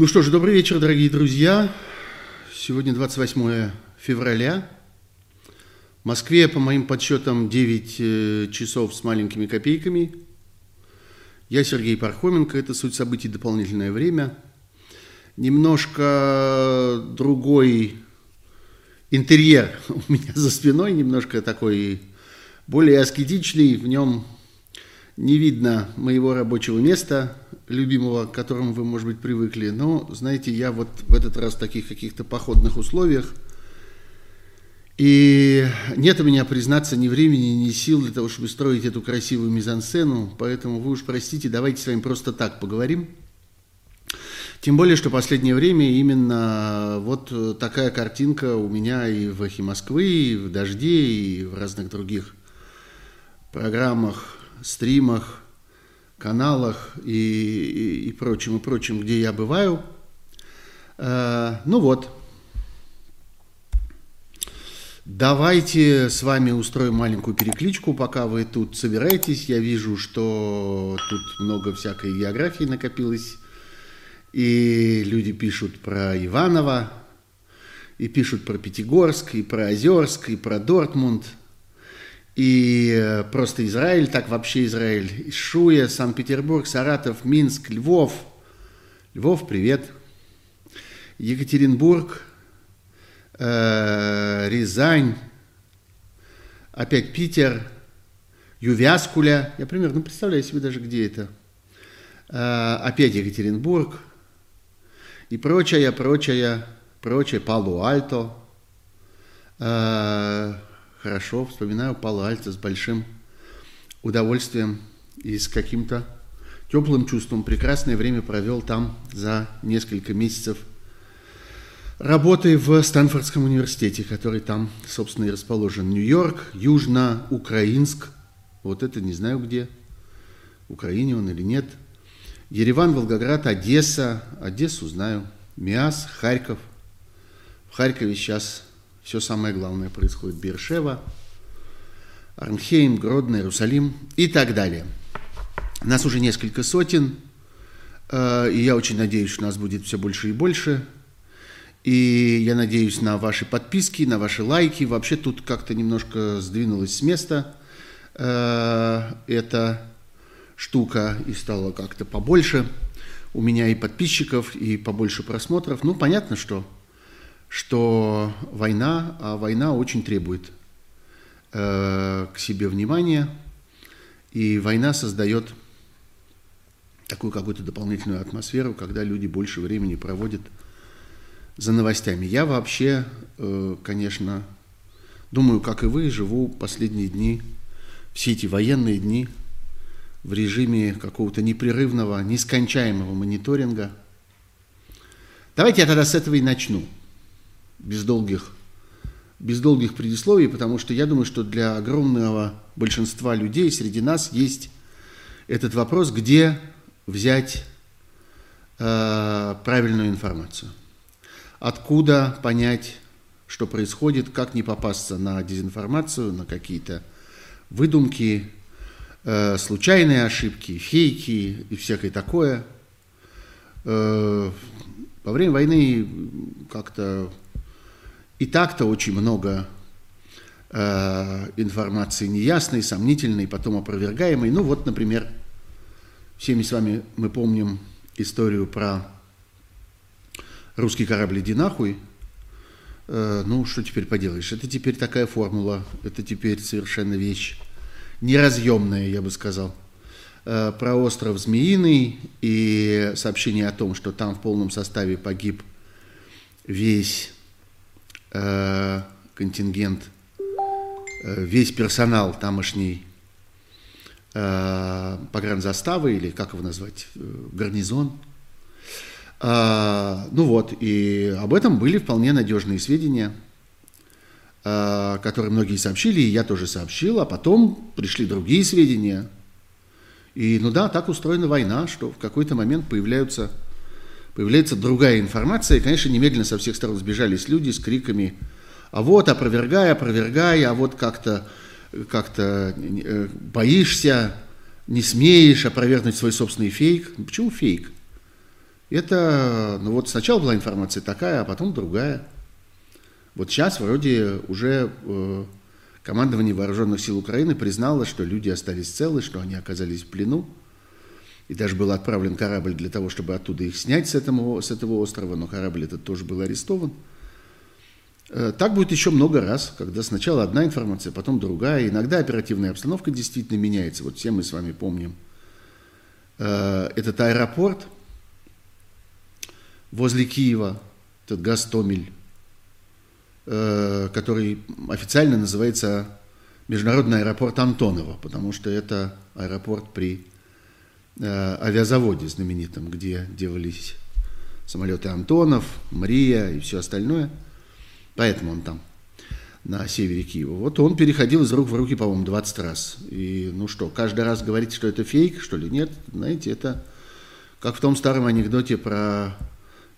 Ну что ж, добрый вечер, дорогие друзья. Сегодня 28 февраля. В Москве, по моим подсчетам, 9 э, часов с маленькими копейками. Я Сергей Пархоменко, это «Суть событий. Дополнительное время». Немножко другой интерьер у меня за спиной, немножко такой более аскетичный. В нем не видно моего рабочего места – любимого, к которому вы, может быть, привыкли. Но, знаете, я вот в этот раз в таких каких-то походных условиях. И нет у меня, признаться, ни времени, ни сил для того, чтобы строить эту красивую мизансцену. Поэтому вы уж простите, давайте с вами просто так поговорим. Тем более, что последнее время именно вот такая картинка у меня и в «Эхе Москвы», и в «Дожде», и в разных других программах, стримах – каналах и, и, и прочим, и прочим, где я бываю. Э, ну вот, давайте с вами устроим маленькую перекличку, пока вы тут собираетесь. Я вижу, что тут много всякой географии накопилось, и люди пишут про Иваново, и пишут про Пятигорск, и про Озерск, и про Дортмунд – и э, просто Израиль, так вообще Израиль. Шуя, Санкт-Петербург, Саратов, Минск, Львов. Львов, привет. Екатеринбург, э, Рязань, опять Питер, Ювяскуля. Я примерно представляю себе даже, где это. Э, опять Екатеринбург и прочее, прочее, прочее, Палу-Альто. Э, хорошо, вспоминаю Пало-Альто с большим удовольствием и с каким-то теплым чувством. Прекрасное время провел там за несколько месяцев работы в Стэнфордском университете, который там, собственно, и расположен. Нью-Йорк, Южно-Украинск, вот это не знаю где, в Украине он или нет. Ереван, Волгоград, Одесса, Одессу знаю, Миас, Харьков. В Харькове сейчас все самое главное происходит. Бершева, Арнхейм, Гродно, Иерусалим и так далее. Нас уже несколько сотен, э, и я очень надеюсь, что нас будет все больше и больше. И я надеюсь на ваши подписки, на ваши лайки. Вообще тут как-то немножко сдвинулась с места э, эта штука и стала как-то побольше. У меня и подписчиков, и побольше просмотров. Ну, понятно, что что война, а война очень требует э, к себе внимания, и война создает такую какую-то дополнительную атмосферу, когда люди больше времени проводят за новостями. Я вообще, э, конечно, думаю, как и вы, живу последние дни, все эти военные дни в режиме какого-то непрерывного, нескончаемого мониторинга. Давайте я тогда с этого и начну – без долгих, без долгих предисловий, потому что я думаю, что для огромного большинства людей среди нас есть этот вопрос, где взять э, правильную информацию. Откуда понять, что происходит, как не попасться на дезинформацию, на какие-то выдумки, э, случайные ошибки, фейки и всякое такое. Э, во время войны как-то и так-то очень много э, информации неясной, сомнительной, потом опровергаемой. Ну вот, например, всеми с вами мы помним историю про русский корабль «Иди нахуй». Э, ну, что теперь поделаешь? Это теперь такая формула, это теперь совершенно вещь неразъемная, я бы сказал. Э, про остров Змеиный и сообщение о том, что там в полном составе погиб весь Э, контингент, э, весь персонал тамошний э, погранзаставы, или как его назвать, гарнизон. Ну вот, и об этом были вполне надежные сведения, которые многие сообщили, и я тоже сообщил, а потом пришли другие сведения. И ну да, так устроена война, что в какой-то момент появляются появляется другая информация, и, конечно, немедленно со всех сторон сбежались люди с криками «А вот, опровергай, опровергай, а вот как-то как э, боишься, не смеешь опровергнуть свой собственный фейк». Почему фейк? Это, ну вот сначала была информация такая, а потом другая. Вот сейчас вроде уже э, командование вооруженных сил Украины признало, что люди остались целы, что они оказались в плену. И даже был отправлен корабль для того, чтобы оттуда их снять с этого, с этого острова, но корабль этот тоже был арестован. Э, так будет еще много раз, когда сначала одна информация, потом другая. Иногда оперативная обстановка действительно меняется. Вот все мы с вами помним э, этот аэропорт возле Киева, этот Гастомель, э, который официально называется Международный аэропорт Антонова, потому что это аэропорт при авиазаводе знаменитом, где делались самолеты Антонов, Мария и все остальное – Поэтому он там, на севере Киева. Вот он переходил из рук в руки, по-моему, 20 раз. И ну что, каждый раз говорить, что это фейк, что ли? Нет, знаете, это как в том старом анекдоте про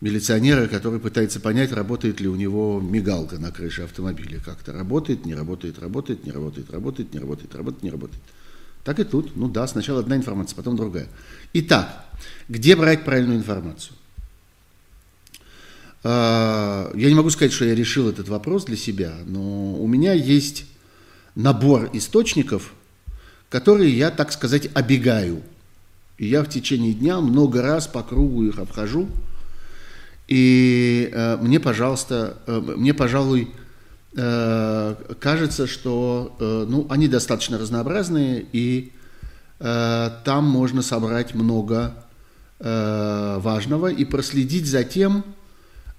милиционера, который пытается понять, работает ли у него мигалка на крыше автомобиля. Как-то работает, не работает, работает, не работает, работает, не работает, работает, не работает. Так и тут. Ну да, сначала одна информация, потом другая. Итак, где брать правильную информацию? А, я не могу сказать, что я решил этот вопрос для себя, но у меня есть набор источников, которые я, так сказать, обегаю. И я в течение дня много раз по кругу их обхожу. И э, мне, пожалуйста, э, мне, пожалуй, кажется, что э, ну, они достаточно разнообразные, и э, там можно собрать много э, важного и проследить за тем,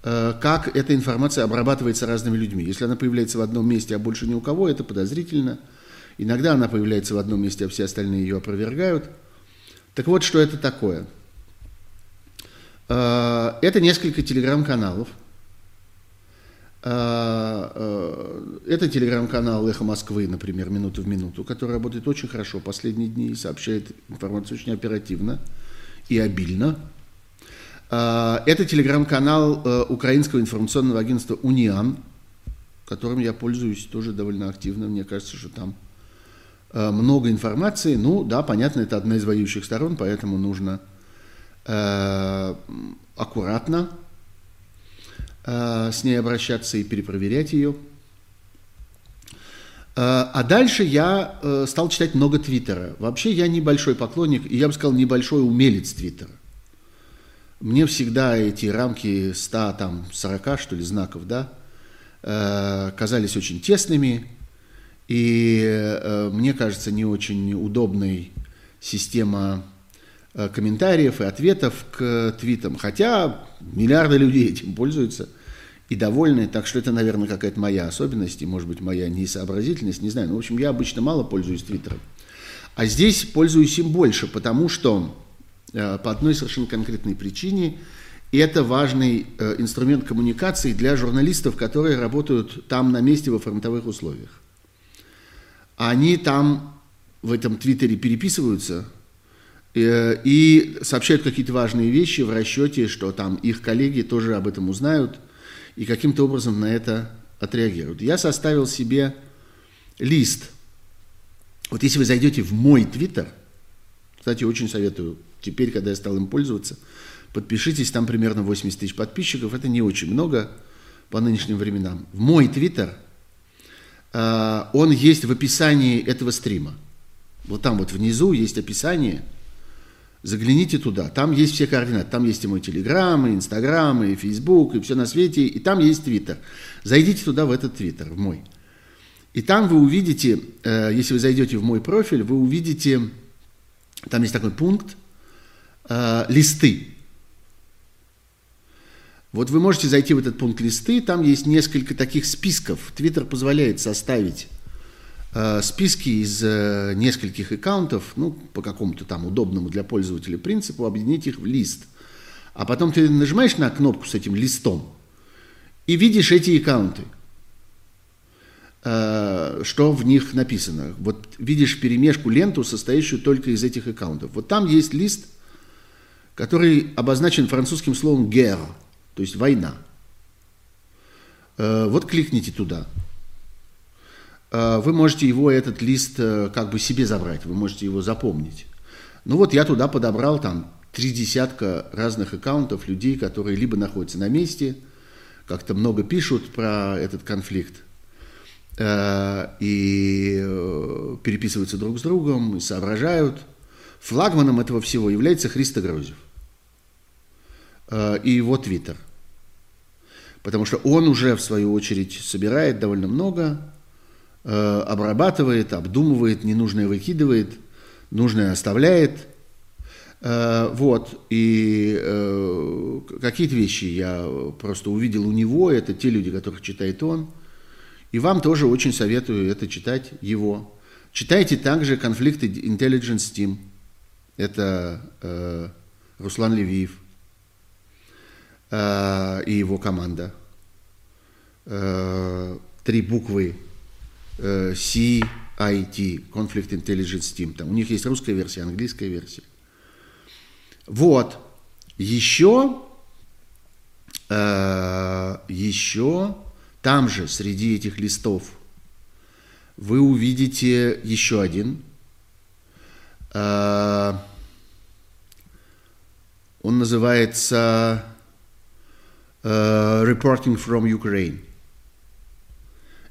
Э, как эта информация обрабатывается разными людьми. Если она появляется в одном месте, а больше ни у кого, это подозрительно. Иногда она появляется в одном месте, а все остальные ее опровергают. Так вот, что это такое? Э, это несколько телеграм-каналов. Э, это телеграм-канал «Эхо Москвы», например, «Минуту в минуту», который работает очень хорошо последние дни и сообщает информацию очень оперативно и обильно – а, это телеграм-канал э, украинского информационного агентства «Униан», которым я пользуюсь тоже довольно активно. Мне кажется, что там э, много информации. Ну, да, понятно, это одна из воюющих сторон, поэтому нужно э, аккуратно с ней обращаться и перепроверять ее. А дальше я стал читать много Твиттера. Вообще я небольшой поклонник, и я бы сказал, небольшой умелец Твиттера. Мне всегда эти рамки 100, там, 40, что ли, знаков, да, э, казались очень тесными, и э, мне кажется, не очень удобной система э, комментариев и ответов к твитам, хотя миллиарды людей этим пользуются и довольны, так что это, наверное, какая-то моя особенность, и, может быть, моя несообразительность, не знаю. Но, в общем, я обычно мало пользуюсь твиттером. А здесь пользуюсь им больше, потому что Э, по одной совершенно конкретной причине. Это важный э, инструмент коммуникации для журналистов, которые работают там на месте во фронтовых условиях. Они там в этом твиттере переписываются э, и сообщают какие-то важные вещи в расчете, что там их коллеги тоже об этом узнают и каким-то образом на это отреагируют. Я составил себе лист. Вот если вы зайдете в мой твиттер, кстати, очень советую Теперь, когда я стал им пользоваться, подпишитесь, там примерно 80 тысяч подписчиков, это не очень много по нынешним временам. В мой твиттер, э, он есть в описании этого стрима. Вот там вот внизу есть описание, загляните туда, там есть все координаты, там есть и мой телеграм, и инстаграм, и фейсбук, и все на свете, и там есть твиттер. Зайдите туда, в этот твиттер, в мой. И там вы увидите, э, если вы зайдете в мой профиль, вы увидите, там есть такой пункт, э, листы. Вот вы можете зайти в этот пункт листы, там есть несколько таких списков. Твиттер позволяет составить списки из э, нескольких аккаунтов, ну, по какому-то там удобному для пользователя принципу, объединить их в лист. А потом ты нажимаешь на кнопку с этим листом и видишь эти аккаунты, э, что в них написано. Вот видишь перемешку, ленту, состоящую только из этих аккаунтов. Вот там есть лист – который обозначен французским словом «guerre», то есть «война». Э, вот кликните туда. Э, вы можете его, этот лист, э, как бы себе забрать, вы можете его запомнить. Ну вот я туда подобрал там три десятка разных аккаунтов людей, которые либо находятся на месте, как-то много пишут про этот конфликт, э, и переписываются друг с другом, и соображают. Флагманом этого всего является Христо Грозев и его твиттер. Потому что он уже, в свою очередь, собирает довольно много, обрабатывает, обдумывает, ненужное выкидывает, нужное оставляет – Э, вот, и э, какие-то вещи я просто увидел у него, это те люди, которых читает он, и вам тоже очень советую это читать его. Читайте также конфликты Intelligence Team, это э, Руслан Левиев э, и его команда. Э, три буквы э, CIT, Conflict Intelligence Team, там у них есть русская версия, английская версия. Вот. Еще, э, еще там же, среди этих листов, вы увидите еще один. Э, он называется э, Reporting from Ukraine.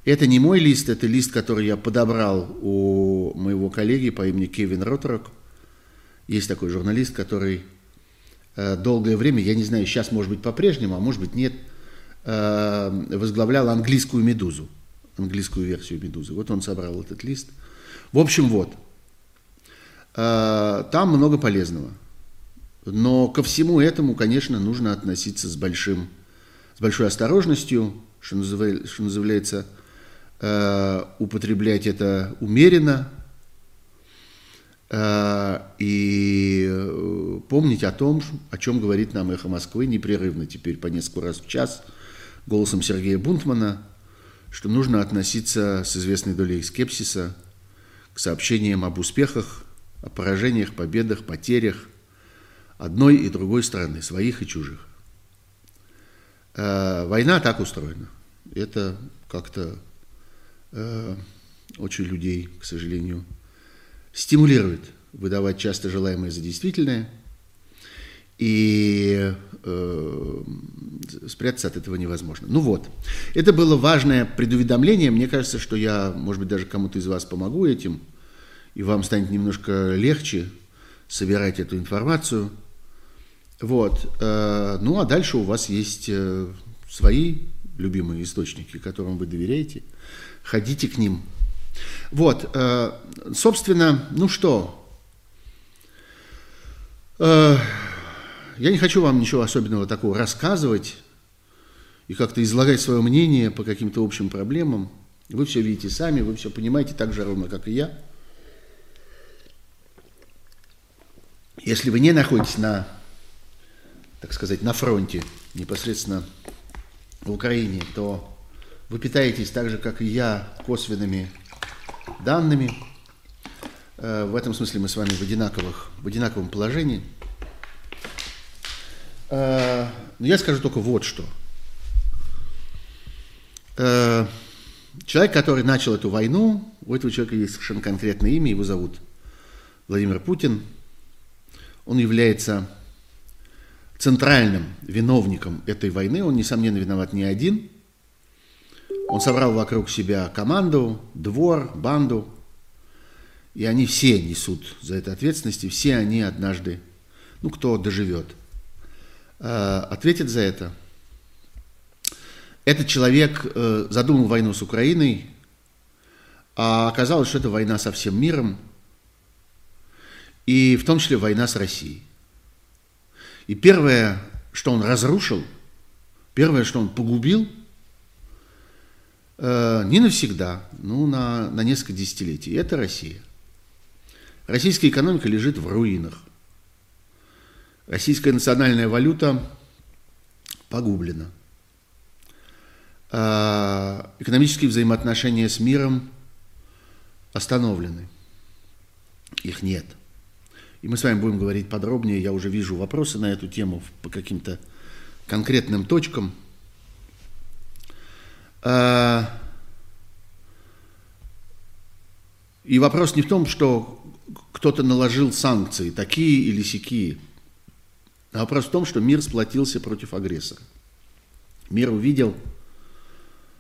Это не мой лист, это лист, который я подобрал у моего коллеги по имени Кевин Ротрок – есть такой журналист, который э, долгое время, я не знаю, сейчас может быть по-прежнему, а может быть нет, э, возглавлял английскую «Медузу», английскую версию «Медузы». Вот он собрал этот лист. В общем, вот. Э, там много полезного. Но ко всему этому, конечно, нужно относиться с, большим, с большой осторожностью, что называется, называется употреблять это умеренно, Э, и э, помнить о том, о чем говорит нам «Эхо Москвы» непрерывно теперь по несколько раз в час голосом Сергея Бунтмана, что нужно относиться с известной долей скепсиса к сообщениям об успехах, о поражениях, победах, потерях одной и другой страны, своих и чужих. Э, война так устроена. Это как-то очень людей, к сожалению, стимулирует выдавать часто желаемое за действительное, и э, спрятаться от этого невозможно. Ну вот, это было важное предуведомление. Мне кажется, что я, может быть, даже кому-то из вас помогу этим, и вам станет немножко легче собирать эту информацию. Вот. Э, ну а дальше у вас есть э, свои любимые источники, которым вы доверяете. Ходите к ним, вот, э, собственно, ну что, э, я не хочу вам ничего особенного такого рассказывать и как-то излагать свое мнение по каким-то общим проблемам. Вы все видите сами, вы все понимаете так же ровно, как и я. Если вы не находитесь на, так сказать, на фронте, непосредственно в Украине, то вы питаетесь так же, как и я, косвенными данными. Э, в этом смысле мы с вами в, одинаковых, в одинаковом положении. Э, но я скажу только вот что. Э, человек, который начал эту войну, у этого человека есть совершенно конкретное имя, его зовут Владимир Путин. Он является центральным виновником этой войны. Он, несомненно, виноват не один – он собрал вокруг себя команду, двор, банду, и они все несут за это ответственность, и все они однажды, ну, кто доживет, э, ответит за это. Этот человек э, задумал войну с Украиной, а оказалось, что это война со всем миром, и в том числе война с Россией. И первое, что он разрушил, первое, что он погубил – не навсегда, ну, на, на несколько десятилетий. Это Россия. Российская экономика лежит в руинах. Российская национальная валюта погублена. Э, экономические взаимоотношения с миром остановлены. Их нет. И мы с вами будем говорить подробнее. Я уже вижу вопросы на эту тему по каким-то конкретным точкам – и вопрос не в том, что кто-то наложил санкции, такие или сякие. А вопрос в том, что мир сплотился против агрессора. Мир увидел,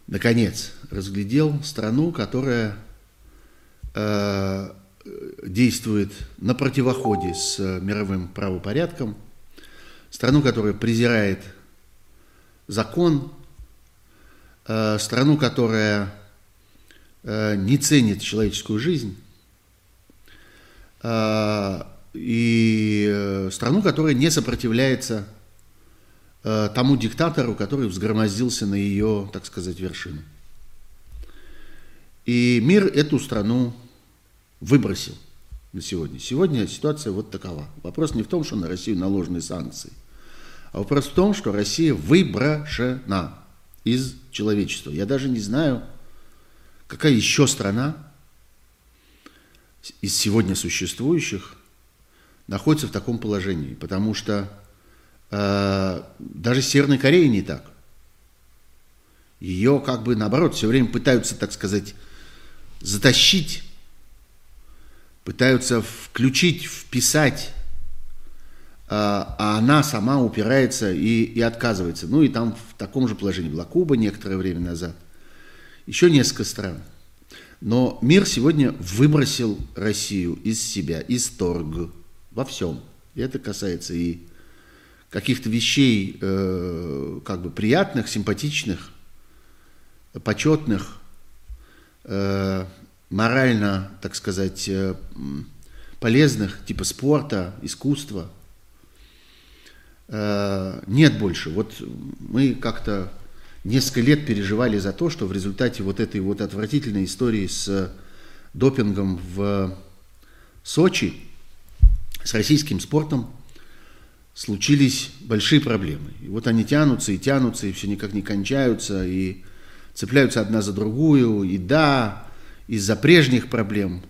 наконец, разглядел страну, которая э, действует на противоходе с мировым правопорядком, страну, которая презирает закон, э, страну, которая э, не ценит человеческую жизнь, э, и э, страну, которая не сопротивляется э, тому диктатору, который взгромоздился на ее, так сказать, вершину. И мир эту страну выбросил на сегодня. Сегодня ситуация вот такова. Вопрос не в том, что на Россию наложены санкции, а вопрос в том, что Россия выброшена из человечества. Я даже не знаю, какая еще страна из сегодня существующих находится в таком положении, потому что э, даже Северной Корее не так. Ее как бы наоборот все время пытаются, так сказать, затащить, пытаются включить, вписать, а она сама упирается и, и отказывается. Ну и там в таком же положении была Куба некоторое время назад, еще несколько стран. Но мир сегодня выбросил Россию из себя, из торга во всем. И это касается и каких-то вещей э, как бы приятных, симпатичных, почетных, э, морально, так сказать, э, полезных, типа спорта, искусства. Э, нет больше. Вот мы как-то несколько лет переживали за то, что в результате вот этой вот отвратительной истории с допингом в Сочи – с российским спортом случились большие проблемы. И вот они тянутся и тянутся, и все никак не кончаются, и цепляются одна за другую. И да, из-за прежних проблем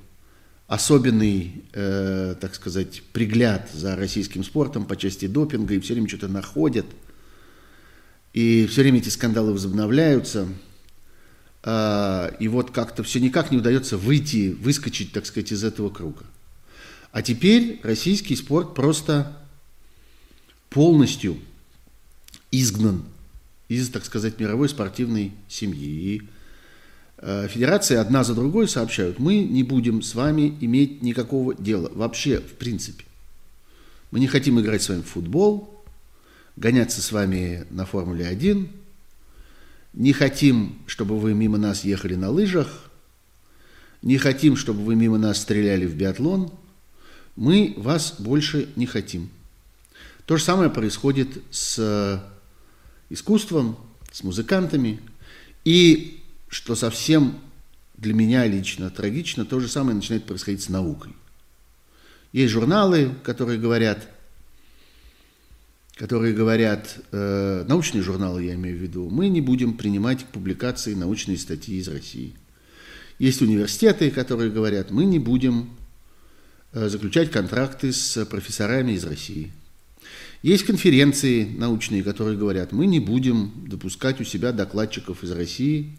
особенный, э, так сказать, пригляд за российским спортом по части допинга, и все время что-то находят. И все время эти скандалы возобновляются. Э, и вот как-то все никак не удается выйти, выскочить, так сказать, из этого круга. А теперь российский спорт просто полностью изгнан из, так сказать, мировой спортивной семьи. И федерации одна за другой сообщают, мы не будем с вами иметь никакого дела, вообще, в принципе. Мы не хотим играть с вами в футбол, гоняться с вами на Формуле-1, не хотим, чтобы вы мимо нас ехали на лыжах, не хотим, чтобы вы мимо нас стреляли в биатлон – мы вас больше не хотим. То же самое происходит с искусством, с музыкантами. И, что совсем для меня лично трагично, то же самое начинает происходить с наукой. Есть журналы, которые говорят, которые говорят, э, научные журналы я имею в виду, мы не будем принимать публикации научные статьи из России. Есть университеты, которые говорят, мы не будем Э, заключать контракты с профессорами из России. Есть конференции научные, которые говорят, мы не будем допускать у себя докладчиков из России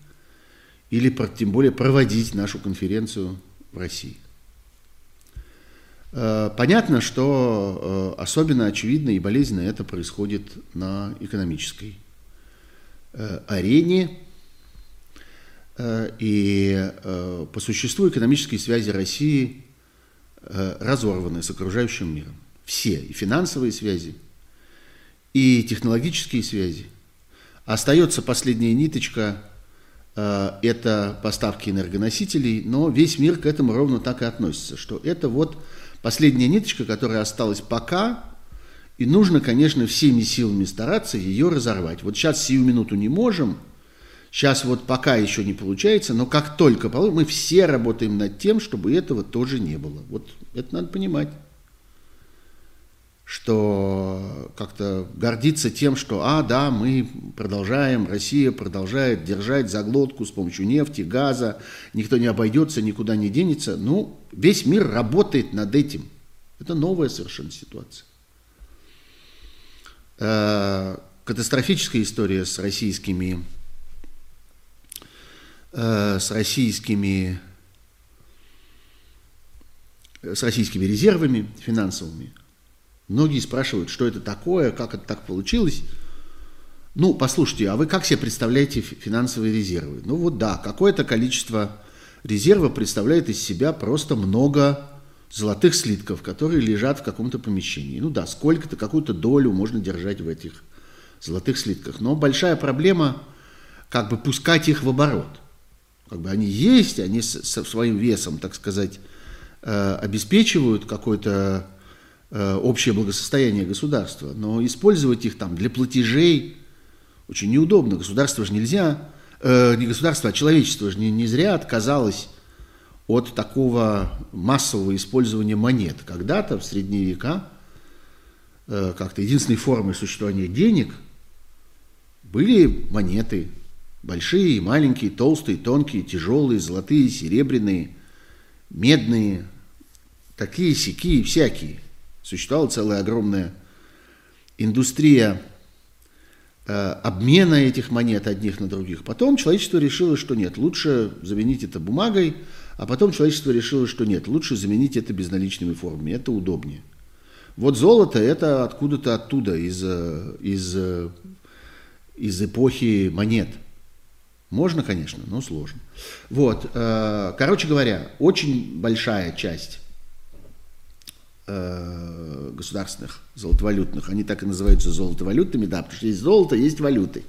или тем более проводить нашу конференцию в России. Э, понятно, что э, особенно очевидно и болезненно это происходит на экономической арене. И по существу экономические связи России Э, разорваны с окружающим миром. Все, и финансовые связи, и технологические связи. Остается последняя ниточка, э, это поставки энергоносителей, но весь мир к этому ровно так и относится, что это вот последняя ниточка, которая осталась пока, и нужно, конечно, всеми силами стараться ее разорвать. Вот сейчас сию минуту не можем – Сейчас вот пока еще не получается, но как только мы все работаем над тем, чтобы этого тоже не было. Вот это надо понимать что как-то гордиться тем, что, а, да, мы продолжаем, Россия продолжает держать заглотку с помощью нефти, газа, никто не обойдется, никуда не денется. Ну, весь мир работает над этим. Это новая совершенно ситуация. Э, катастрофическая история с российскими Э, с российскими, с российскими резервами финансовыми. Многие спрашивают, что это такое, как это так получилось. Ну, послушайте, а вы как себе представляете финансовые резервы? Ну вот да, какое-то количество резерва представляет из себя просто много золотых слитков, которые лежат в каком-то помещении. Ну да, сколько-то, какую-то долю можно держать в этих золотых слитках. Но большая проблема как бы пускать их в оборот. Как бы они есть, они со своим весом, так сказать, э, обеспечивают какое-то э, общее благосостояние государства, но использовать их там для платежей очень неудобно. Государство же нельзя, э, не государство, а человечество же не, не зря отказалось от такого массового использования монет. Когда-то в средние века э, как-то единственной формой существования денег были монеты. Большие, маленькие, толстые, тонкие, тяжелые, золотые, серебряные, медные, такие, сякие, всякие. Существовала целая огромная индустрия Э, обмена этих монет одних на других. Потом человечество решило, что нет, лучше заменить это бумагой, а потом человечество решило, что нет, лучше заменить это безналичными формами, это удобнее. Вот золото это откуда-то оттуда, из, э, из, э, из эпохи монет. Можно, конечно, но сложно. Вот, короче говоря, очень большая часть Э, государственных золотовалютных, они так и называются золотовалютными, да, потому что есть золото, есть валюты.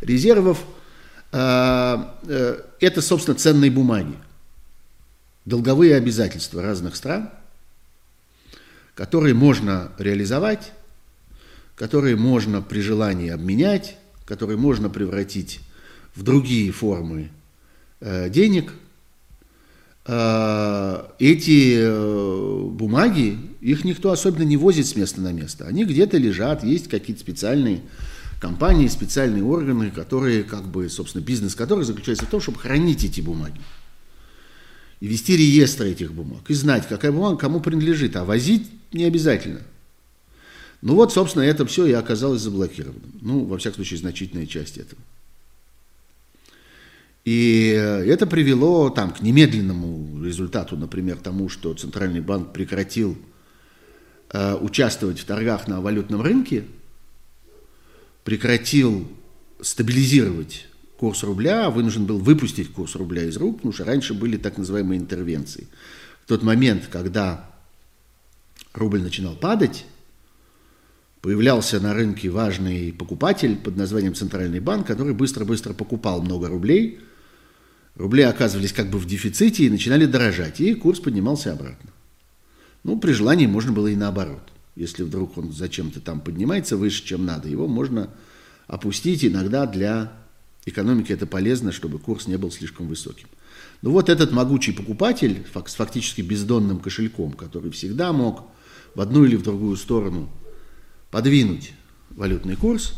Резервов э, э, это, собственно, ценные бумаги, долговые обязательства разных стран, которые можно реализовать, которые можно при желании обменять, которые можно превратить в другие формы денег – Э, эти э, бумаги, их никто особенно не возит с места на место. Они где-то лежат, есть какие-то специальные компании, специальные органы, которые, как бы, собственно, бизнес которых заключается в том, чтобы хранить эти бумаги. И вести реестр этих бумаг. И знать, какая бумага кому принадлежит. А возить не обязательно. Ну вот, собственно, это все и оказалось заблокированным. Ну, во всяком случае, значительная часть этого. И это привело там, к немедленному результату, например, тому, что Центральный банк прекратил э, участвовать в торгах на валютном рынке, прекратил стабилизировать курс рубля, вынужден был выпустить курс рубля из рук, потому что раньше были так называемые интервенции. В тот момент, когда рубль начинал падать, появлялся на рынке важный покупатель под названием Центральный банк, который быстро-быстро покупал много рублей – рубли оказывались как бы в дефиците и начинали дорожать, и курс поднимался обратно. Ну, при желании можно было и наоборот. Если вдруг он зачем-то там поднимается выше, чем надо, его можно опустить. Иногда для экономики это полезно, чтобы курс не был слишком высоким. Ну вот этот могучий покупатель с фактически бездонным кошельком, который всегда мог в одну или в другую сторону подвинуть валютный курс,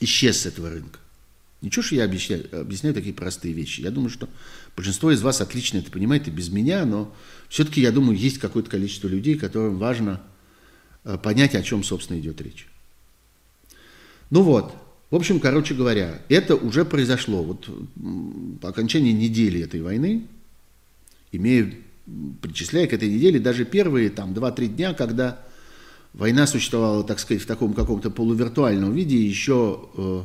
исчез с этого рынка. Ничего, что я объясняю, объясняю такие простые вещи. Я думаю, что большинство из вас отлично это понимает и без меня, но все-таки, я думаю, есть какое-то количество людей, которым важно э, понять, о чем, собственно, идет речь. Ну вот, в общем, короче говоря, это уже произошло. Вот по окончании недели этой войны, имея, причисляя к этой неделе даже первые там 2-3 дня, когда война существовала, так сказать, в таком каком-то полувиртуальном виде, еще э,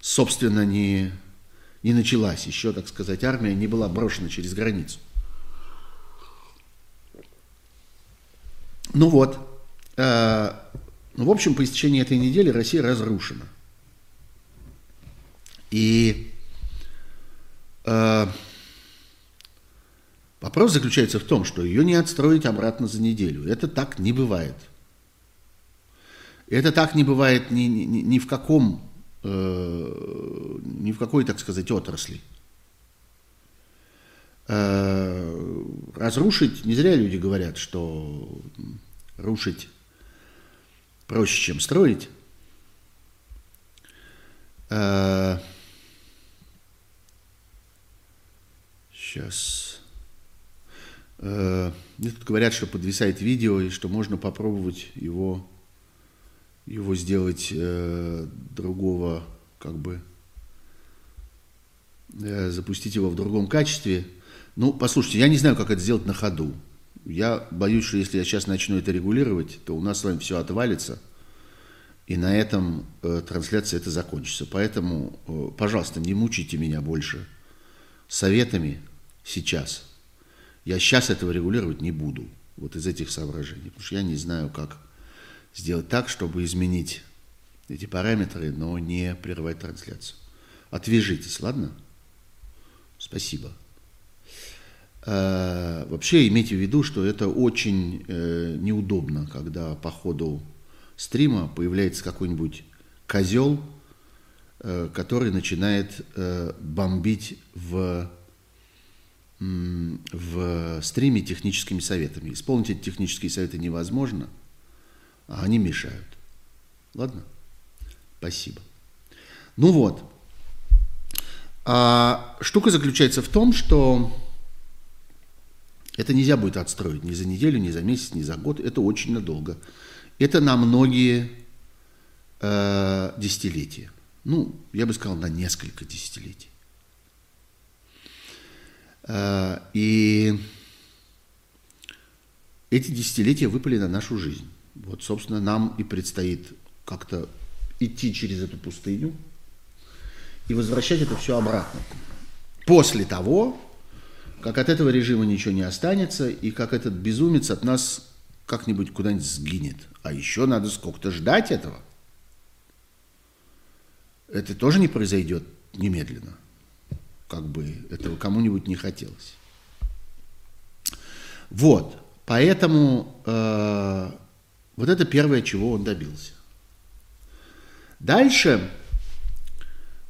собственно, не, не началась. Еще, так сказать, армия не была брошена через границу. Ну вот, э, ну, в общем, по истечении этой недели Россия разрушена. И э, вопрос заключается в том, что ее не отстроить обратно за неделю. Это так не бывает. Это так не бывает ни, ни, ни в каком э, ни в какой, так сказать, отрасли. Э, разрушить, не зря люди говорят, что рушить проще, чем строить. Э, сейчас. Э, мне тут говорят, что подвисает видео и что можно попробовать его его сделать э, другого, как бы, э, запустить его в другом качестве. Ну, послушайте, я не знаю, как это сделать на ходу. Я боюсь, что если я сейчас начну это регулировать, то у нас с вами все отвалится, и на этом э, трансляция это закончится. Поэтому, э, пожалуйста, не мучайте меня больше советами сейчас. Я сейчас этого регулировать не буду, вот из этих соображений, потому что я не знаю, как сделать так, чтобы изменить эти параметры, но не прерывать трансляцию. Отвяжитесь, ладно? Спасибо. Э, вообще имейте в виду, что это очень э, неудобно, когда по ходу стрима появляется какой-нибудь козел, э, который начинает бомбить в, в стриме техническими советами. Исполнить эти технические советы невозможно, а они мешают. Ладно? Спасибо. Ну вот. А штука заключается в том, что это нельзя будет отстроить ни за неделю, ни за месяц, ни за год. Это очень надолго. Это на многие э, десятилетия. Ну, я бы сказал, на несколько десятилетий. Э, и эти десятилетия выпали на нашу жизнь. Вот, собственно, нам и предстоит как-то идти через эту пустыню и возвращать это все обратно. После того, как от этого режима ничего не останется, и как этот безумец от нас как-нибудь куда-нибудь сгинет. А еще надо сколько-то ждать этого. Это тоже не произойдет немедленно. Как бы этого кому-нибудь не хотелось. Вот. Поэтому э, вот это первое, чего он добился. Дальше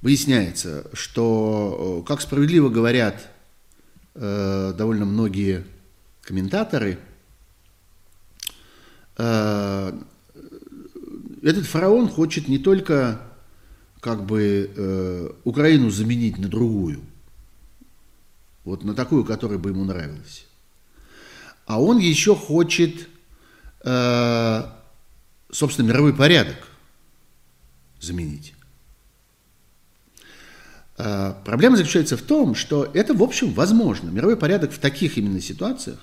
выясняется, что, э, как справедливо говорят э, довольно многие комментаторы, э, этот фараон хочет не только как бы э, Украину заменить на другую, вот на такую, которая бы ему нравилась, а он еще хочет, э, собственно, мировой порядок заменить. А, проблема заключается в том, что это, в общем, возможно. Мировой порядок в таких именно ситуациях,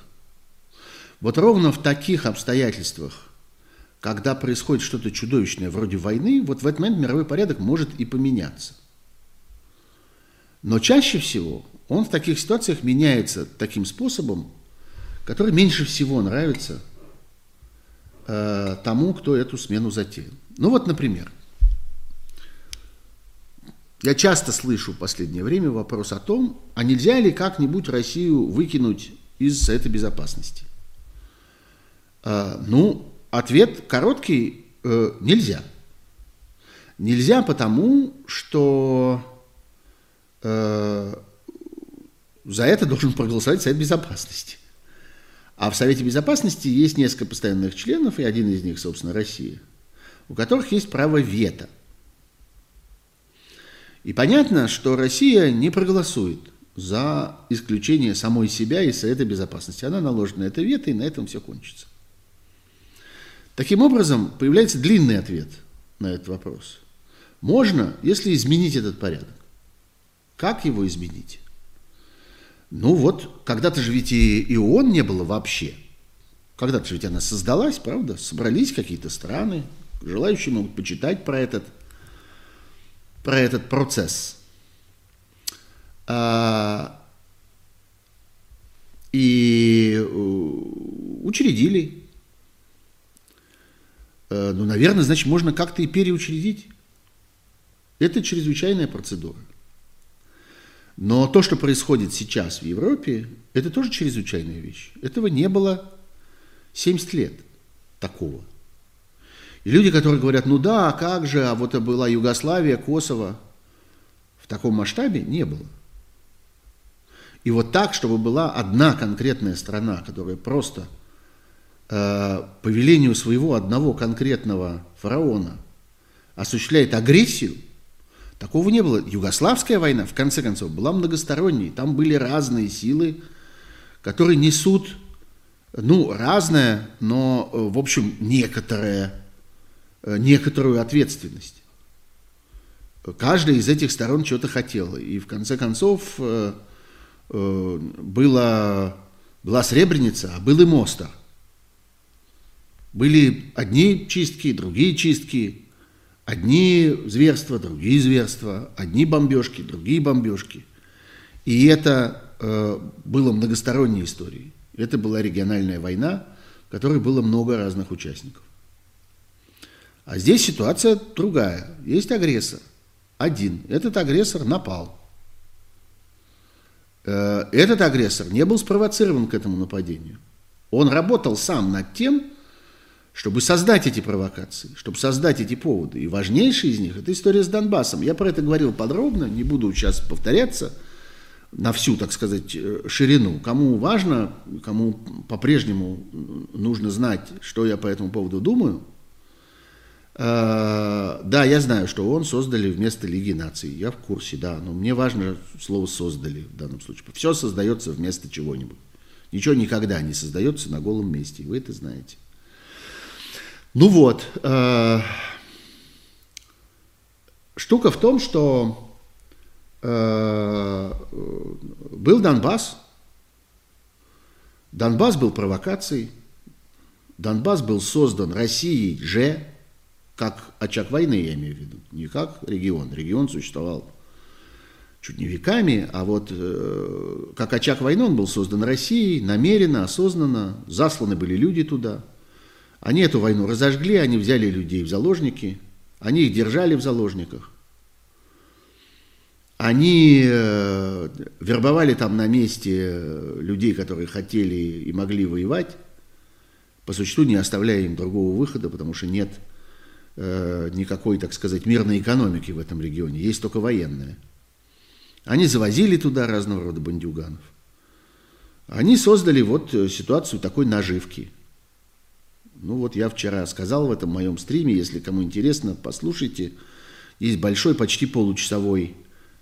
вот ровно в таких обстоятельствах, когда происходит что-то чудовищное вроде войны, вот в этот момент мировой порядок может и поменяться. Но чаще всего он в таких ситуациях меняется таким способом, который меньше всего нравится э, тому, кто эту смену затеял. Ну вот, например, я часто слышу в последнее время вопрос о том, а нельзя ли как-нибудь Россию выкинуть из Совета Безопасности? А, ну, ответ короткий э, – нельзя. Нельзя потому, что э, за это должен проголосовать Совет Безопасности. А в Совете Безопасности есть несколько постоянных членов, и один из них, собственно, Россия, у которых есть право вето – и понятно, что Россия не проголосует за исключение самой себя из Совета Безопасности. Она наложит на это вето, и на этом все кончится. Таким образом, появляется длинный ответ на этот вопрос. Можно, если изменить этот порядок. Как его изменить? Ну вот, когда-то же ведь и, и ООН не было вообще. Когда-то же ведь она создалась, правда? Собрались какие-то страны, желающие могут почитать про этот про этот процесс. А, и э, учредили. Э, ну, наверное, значит, можно как-то и переучредить. Это чрезвычайная процедура. Но то, что происходит сейчас в Европе, это тоже чрезвычайная вещь. Этого не было 70 лет такого. И люди, которые говорят, ну да, а как же, а вот это была Югославия, Косово, в таком масштабе не было. И вот так, чтобы была одна конкретная страна, которая просто э, по велению своего одного конкретного фараона осуществляет агрессию, такого не было. Югославская война, в конце концов, была многосторонней. Там были разные силы, которые несут, ну, разное, но, э, в общем, некоторое Э, некоторую ответственность. Каждая из этих сторон что-то хотела. И в конце концов э, было Была Сребреница, а был и Мостер. Были одни чистки, другие чистки, одни зверства, другие зверства, одни бомбежки, другие бомбежки. И это э, было многосторонней историей. Это была региональная война, в которой было много разных участников. А здесь ситуация другая. Есть агрессор. Один. Этот агрессор напал. Э, этот агрессор не был спровоцирован к этому нападению. Он работал сам над тем, чтобы создать эти провокации, чтобы создать эти поводы. И важнейший из них – это история с Донбассом. Я про это говорил подробно, не буду сейчас повторяться на всю, так сказать, э, ширину. Кому важно, кому по-прежнему нужно знать, что я по этому поводу думаю – Э, да, я знаю, что он создали вместо Лиги наций. Я в курсе, да. Но мне важно слово «создали» в данном случае. Все создается вместо чего-нибудь. Ничего никогда не создается на голом месте. Вы это знаете. Ну вот. Э, штука в том, что э, был Донбасс. Донбасс был провокацией. Донбасс был создан Россией же, как очаг войны, я имею в виду, не как регион. Регион существовал чуть не веками, а вот э, как очаг войны он был создан Россией, намеренно, осознанно, засланы были люди туда. Они эту войну разожгли, они взяли людей в заложники, они их держали в заложниках. Они э, вербовали там на месте людей, которые хотели и могли воевать, по существу не оставляя им другого выхода, потому что нет Э, никакой, так сказать, мирной экономики в этом регионе, есть только военная. Они завозили туда разного рода бандюганов. Они создали вот э, ситуацию такой наживки. Ну вот я вчера сказал в этом моем стриме, если кому интересно, послушайте. Есть большой, почти получасовой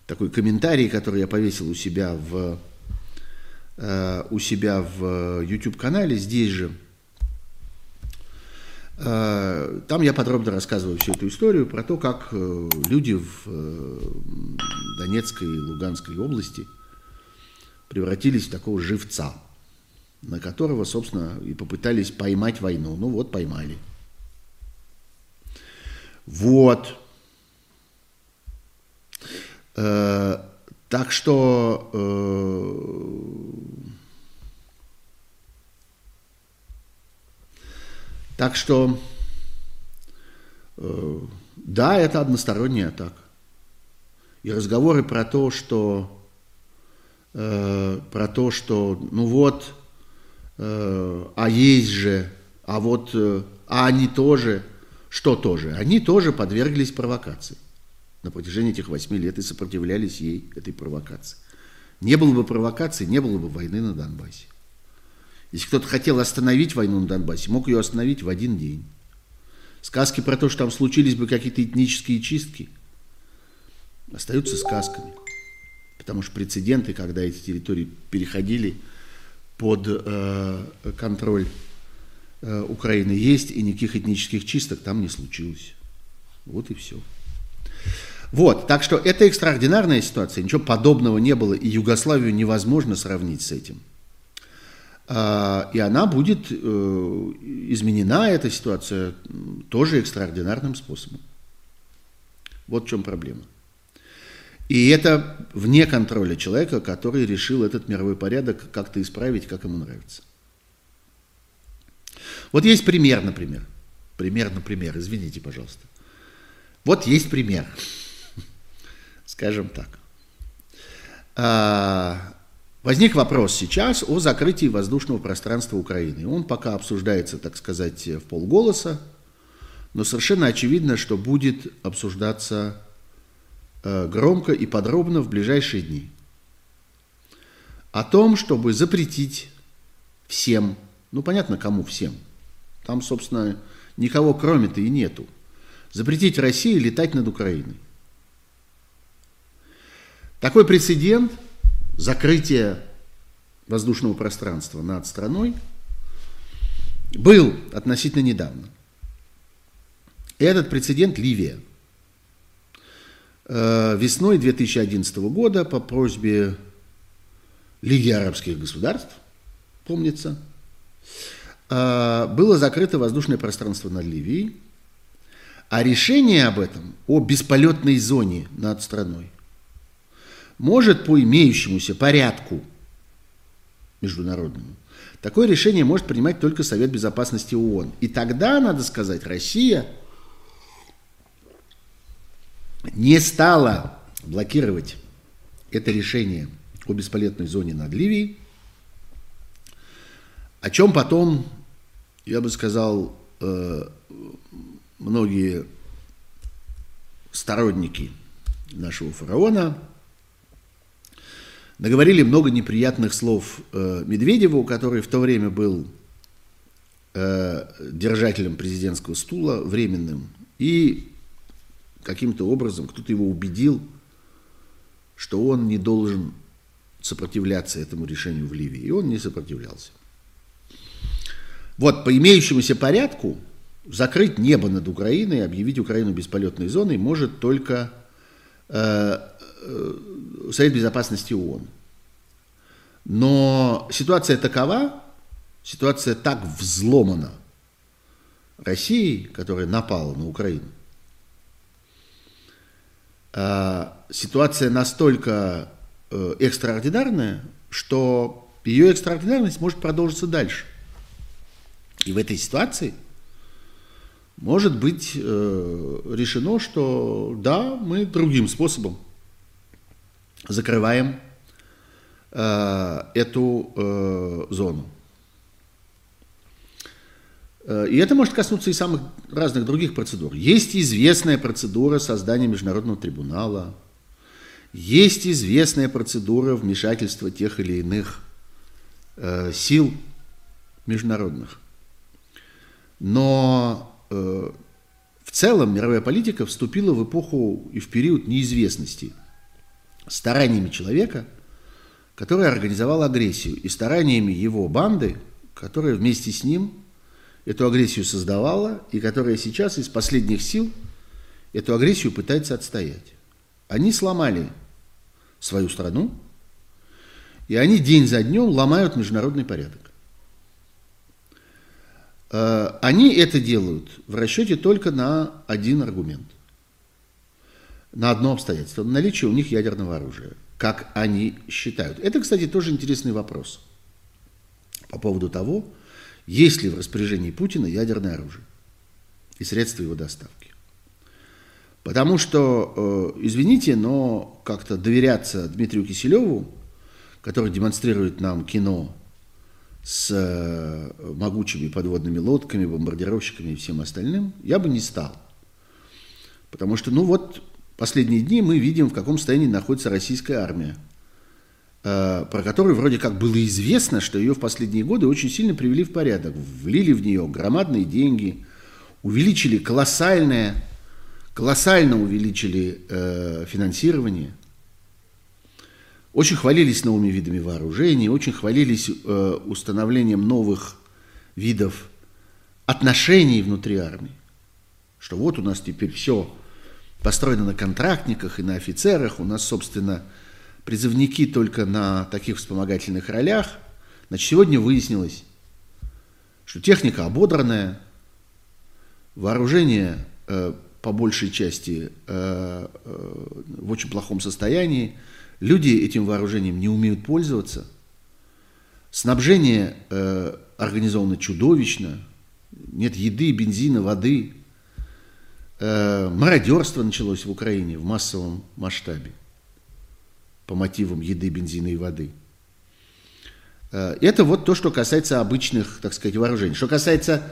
такой комментарий, который я повесил у себя в, э, у себя в YouTube-канале здесь же – Э, там я подробно рассказываю всю эту историю про то, как э, люди в э, Донецкой и Луганской области превратились в такого живца, на которого, собственно, и попытались поймать войну. Ну вот, поймали. Вот. Так что Так что, э, да, это односторонняя атака. И разговоры про то, что, э, про то, что, ну вот, э, а есть же, а вот, э, а они тоже, что тоже? Они тоже подверглись провокации на протяжении этих восьми лет и сопротивлялись ей, этой провокации. Не было бы провокации, не было бы войны на Донбассе. Если кто-то хотел остановить войну на Донбассе, мог ее остановить в один день. Сказки про то, что там случились бы какие-то этнические чистки, остаются сказками. Потому что прецеденты, когда эти территории переходили под э, контроль э, Украины, есть, и никаких этнических чисток там не случилось. Вот и все. Вот, так что это экстраординарная ситуация, ничего подобного не было, и Югославию невозможно сравнить с этим – а, и она будет э, изменена, эта ситуация, тоже экстраординарным способом. Вот в чем проблема. И это вне контроля человека, который решил этот мировой порядок как-то исправить, как ему нравится. Вот есть пример, например. Пример, например, извините, пожалуйста. Вот есть пример, скажем так. А, Возник вопрос сейчас о закрытии воздушного пространства Украины. Он пока обсуждается, так сказать, в полголоса, но совершенно очевидно, что будет обсуждаться громко и подробно в ближайшие дни. О том, чтобы запретить всем, ну понятно, кому всем, там, собственно, никого кроме-то и нету, запретить России летать над Украиной. Такой прецедент – закрытие воздушного пространства над страной был относительно недавно. Этот прецедент Ливия. Э, весной 2011 года по просьбе Лиги арабских государств помнится, а, было закрыто воздушное пространство над Ливией, а решение об этом, о бесполетной зоне над страной, может по имеющемуся порядку международному, такое решение может принимать только Совет Безопасности ООН. И тогда, надо сказать, Россия не стала блокировать это решение о бесполетной зоне над Ливией, о чем потом, я бы сказал, э, многие сторонники нашего фараона наговорили много неприятных слов э, Медведеву, который в то время был э, держателем президентского стула, временным, и каким-то образом кто-то его убедил, что он не должен сопротивляться этому решению в Ливии, и он не сопротивлялся. Вот по имеющемуся порядку закрыть небо над Украиной, объявить Украину бесполетной зоной может только э, э, Совет Безопасности ООН. Но ситуация такова, ситуация так взломана Россией, которая напала на Украину. Э, ситуация настолько э, экстраординарная, что ее экстраординарность может продолжиться дальше. И в этой ситуации может быть э, решено, что да, мы другим способом закрываем э, эту зону. Э, и это может коснуться и самых разных других процедур. Есть известная процедура создания международного трибунала, есть известная процедура вмешательства тех или иных э, сил международных. Но э, в целом мировая политика вступила в эпоху и в период неизвестности стараниями человека, который организовал агрессию, и стараниями его банды, которая вместе с ним эту агрессию создавала, и которая сейчас из последних сил эту агрессию пытается отстоять. Они сломали свою страну, и они день за днем ломают международный порядок. Э, они это делают в расчете только на один аргумент. На одно обстоятельство. Наличие у них ядерного оружия. Как они считают. Это, кстати, тоже интересный вопрос. По поводу того, есть ли в распоряжении Путина ядерное оружие и средства его доставки. Потому что, э, извините, но как-то доверяться Дмитрию Киселеву, который демонстрирует нам кино с э, могучими подводными лодками, бомбардировщиками и всем остальным, я бы не стал. Потому что, ну вот, последние дни мы видим, в каком состоянии находится российская армия, э, про которую вроде как было известно, что ее в последние годы очень сильно привели в порядок, влили в нее громадные деньги, увеличили колоссальное, колоссально увеличили э, финансирование – очень хвалились новыми видами вооружений, очень хвалились э, установлением новых видов отношений внутри армии. Что вот у нас теперь все построено на контрактниках и на офицерах, у нас, собственно, призывники только на таких вспомогательных ролях. Значит, сегодня выяснилось, что техника ободранная, вооружение э, по большей части э, э, в очень плохом состоянии, Люди этим вооружением не умеют пользоваться. Снабжение э, организовано чудовищно. Нет еды, бензина, воды. Э, мародерство началось в Украине в массовом масштабе по мотивам еды, бензина и воды. Э, это вот то, что касается обычных, так сказать, вооружений. Что касается,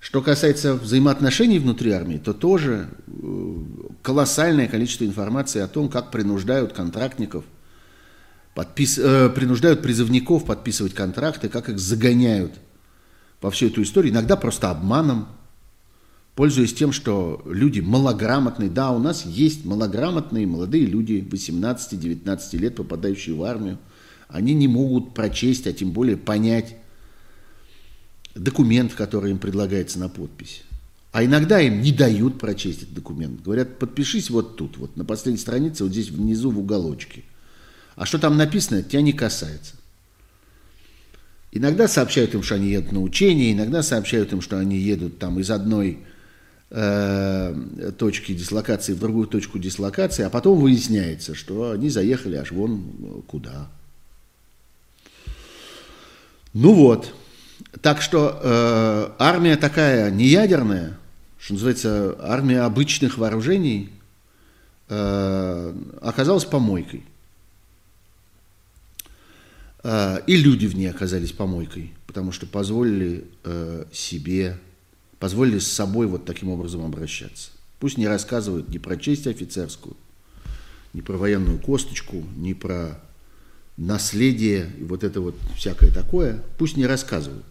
что касается взаимоотношений внутри армии, то тоже э, колоссальное количество информации о том, как принуждают контрактников – подпис... э, принуждают призывников подписывать контракты, как их загоняют во всю эту историю, иногда просто обманом, пользуясь тем, что люди малограмотные. Да, у нас есть малограмотные молодые люди, 18-19 лет, попадающие в армию. Они не могут прочесть, а тем более понять документ, который им предлагается на подпись. А иногда им не дают прочесть этот документ. Говорят, подпишись вот тут, вот на последней странице, вот здесь внизу в уголочке – а что там написано, тебя не касается. Иногда сообщают им, что они едут на учение, иногда сообщают им, что они едут там из одной э, точки дислокации в другую точку дислокации, а потом выясняется, что они заехали аж вон куда. Ну вот. Так что э, армия такая не ядерная, что называется, армия обычных вооружений э, оказалась помойкой. Э, и люди в ней оказались помойкой, потому что позволили э, себе, позволили с собой вот таким образом обращаться. Пусть не рассказывают ни про честь офицерскую, ни про военную косточку, ни про наследие и вот это вот всякое такое, пусть не рассказывают.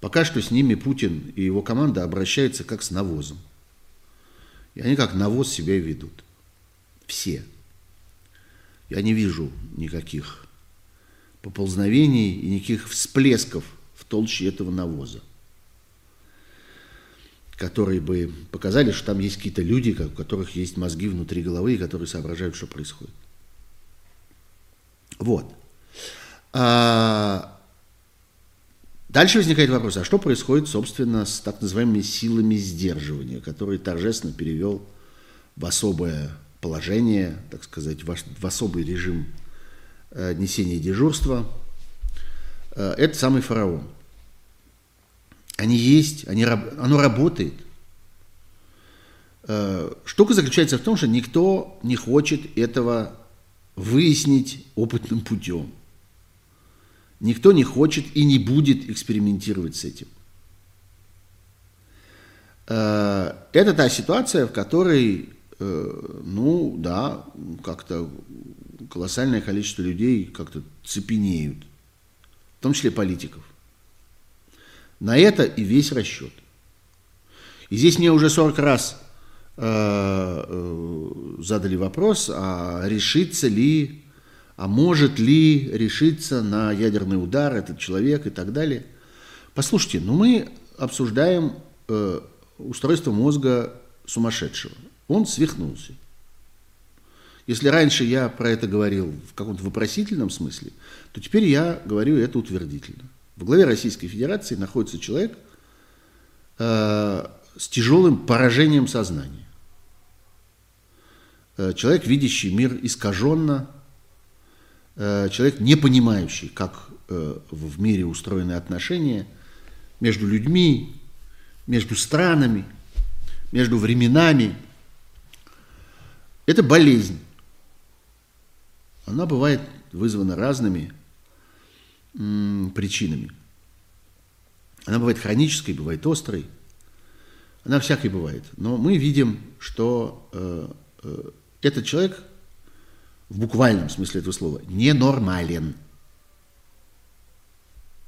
Пока что с ними Путин и его команда обращаются как с навозом. И они как навоз себя ведут. Все. Я не вижу никаких поползновений и никаких всплесков в толще этого навоза, которые бы показали, что там есть какие-то люди, у которых есть мозги внутри головы, и которые соображают, что происходит. Вот. А дальше возникает вопрос, а что происходит, собственно, с так называемыми силами сдерживания, которые торжественно перевел в особое положение, так сказать, в особый режим э, несения дежурства. Э, это самый фараон. Они есть, они, оно работает. Э, штука заключается в том, что никто не хочет этого выяснить опытным путем. Никто не хочет и не будет экспериментировать с этим. Э, это та ситуация, в которой, э, ну да, как-то колоссальное количество людей как-то цепенеют, в том числе политиков. На это и весь расчет. И здесь мне уже 40 раз Э, э, задали вопрос, а решится ли, а может ли решиться на ядерный удар этот человек и так далее. Послушайте, ну мы обсуждаем э, устройство мозга сумасшедшего. Он свихнулся. Если раньше я про это говорил в каком-то вопросительном смысле, то теперь я говорю это утвердительно. В главе Российской Федерации находится человек э, с тяжелым поражением сознания. Э, человек, видящий мир искаженно, э, человек, не понимающий, как в мире устроены отношения между людьми, между странами, между временами. Это болезнь. Она бывает вызвана разными причинами. Она бывает хронической, бывает острой. Она всякой бывает. Но мы видим, что этот человек в буквальном смысле этого слова ненормален.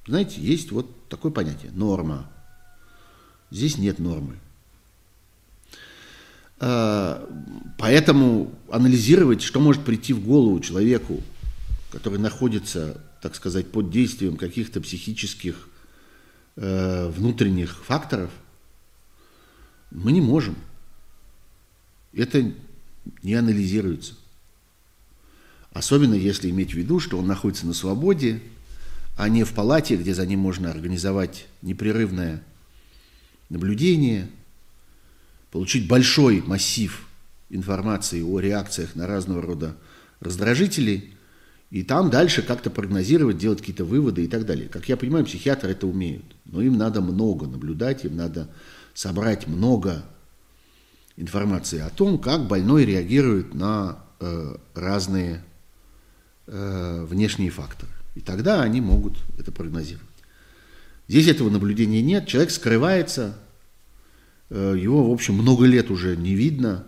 Знаете, есть вот такое понятие – норма. Здесь нет нормы. А, поэтому анализировать, что может прийти в голову человеку, который находится, так сказать, под действием каких-то психических э, внутренних факторов, мы не можем. Это не анализируется. Особенно если иметь в виду, что он находится на свободе, а не в палате, где за ним можно организовать непрерывное наблюдение, получить большой массив информации о реакциях на разного рода раздражители, и там дальше как-то прогнозировать, делать какие-то выводы и так далее. Как я понимаю, психиатры это умеют, но им надо много наблюдать, им надо собрать много информации о том, как больной реагирует на э, разные э, внешние факторы. И тогда они могут это прогнозировать. Здесь этого наблюдения нет, человек скрывается, э, его, в общем, много лет уже не видно.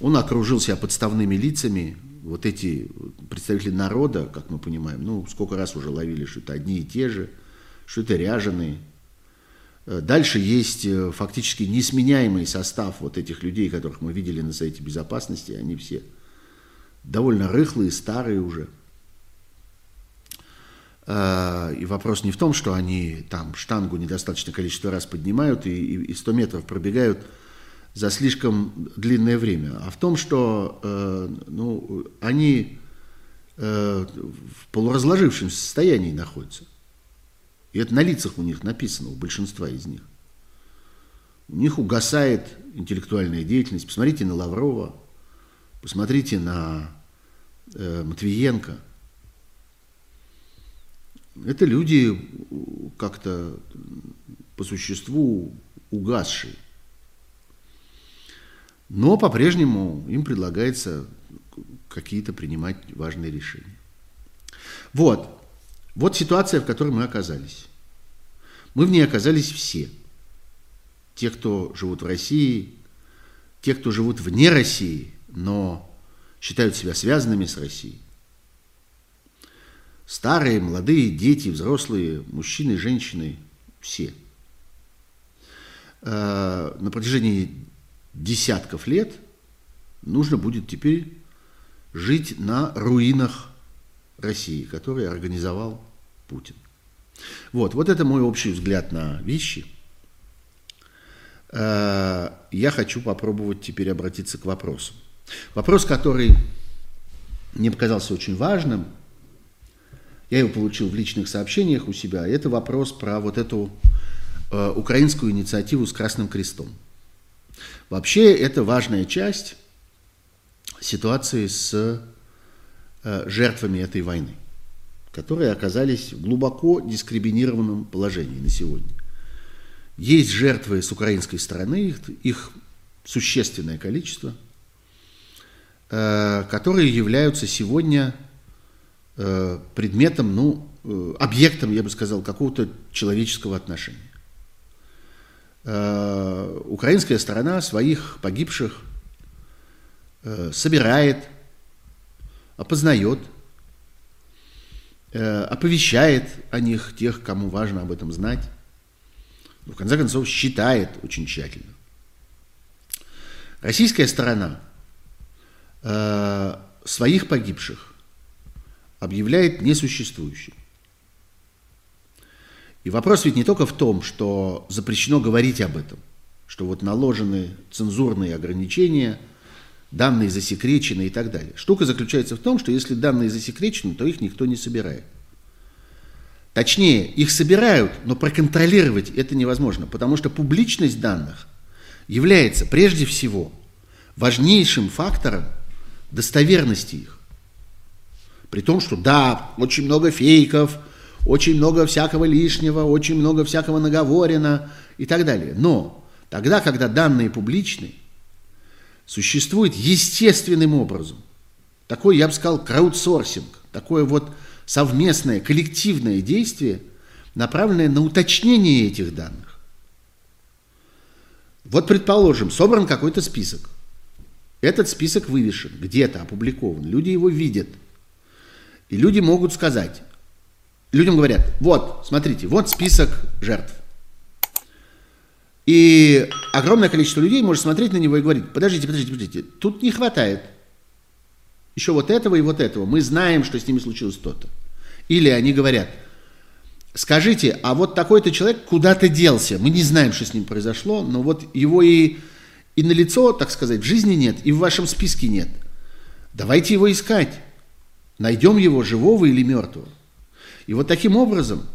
Он окружил себя подставными лицами, вот эти представители народа, как мы понимаем, ну, сколько раз уже ловили, что это одни и те же, что это ряженые, Э, дальше есть э, фактически несменяемый состав вот этих людей, которых мы видели на сайте безопасности. Они все довольно рыхлые, старые уже. Э, и вопрос не в том, что они там штангу недостаточное количество раз поднимают и, и 100 метров пробегают за слишком длинное время, а в том, что ну, они в полуразложившемся состоянии находятся. И это на лицах у них написано, у большинства из них. У них угасает интеллектуальная деятельность. Посмотрите на Лаврова, посмотрите на э, Матвиенко. Это люди как-то по существу угасшие. Но по-прежнему им предлагается какие-то принимать важные решения. Вот. Вот ситуация, в которой мы оказались. Мы в ней оказались все. Те, кто живут в России, те, кто живут вне России, но считают себя связанными с Россией. Старые, молодые, дети, взрослые, мужчины, женщины, все. Э, на протяжении десятков лет нужно будет теперь жить на руинах России, которые организовал Путин. Вот, вот это мой общий взгляд на вещи. Э, я хочу попробовать теперь обратиться к вопросу. Вопрос, который мне показался очень важным, я его получил в личных сообщениях у себя, это вопрос про вот эту э, украинскую инициативу с Красным Крестом. Вообще это важная часть ситуации с э, жертвами этой войны, которые оказались в глубоко дискриминированном положении на сегодня. Есть жертвы с украинской стороны, их, их существенное количество, э, которые являются сегодня э, предметом, ну, э, объектом, я бы сказал, какого-то человеческого отношения. Э, украинская сторона своих погибших э, собирает, опознает, э, оповещает о них тех, кому важно об этом знать, но в конце концов считает очень тщательно. Российская сторона своих погибших объявляет несуществующим. И вопрос ведь не только в том, что запрещено говорить об этом, что вот наложены цензурные ограничения, данные засекречены и так далее. Штука заключается в том, что если данные засекречены, то их никто не собирает. Точнее, их собирают, но проконтролировать это невозможно, потому что публичность данных является прежде всего важнейшим фактором достоверности их. При том, что да, очень много фейков – очень много всякого лишнего, очень много всякого наговорено и так далее. Но тогда, когда данные публичны, существует естественным образом такой, я бы сказал, краудсорсинг, такое вот совместное, коллективное действие, направленное на уточнение этих данных. Вот, предположим, собран какой-то список. Этот список вывешен, где-то опубликован, люди его видят. И люди могут сказать, людям говорят, вот, смотрите, вот список жертв. И огромное количество людей может смотреть на него и говорить, подождите, подождите, подождите, тут не хватает еще вот этого и вот этого. Мы знаем, что с ними случилось то-то. Или они говорят, скажите, а вот такой-то человек куда-то делся, мы не знаем, что с ним произошло, но вот его и, и на лицо, так сказать, в жизни нет, и в вашем списке нет. Давайте его искать. Найдем его живого или мертвого. И вот таким образом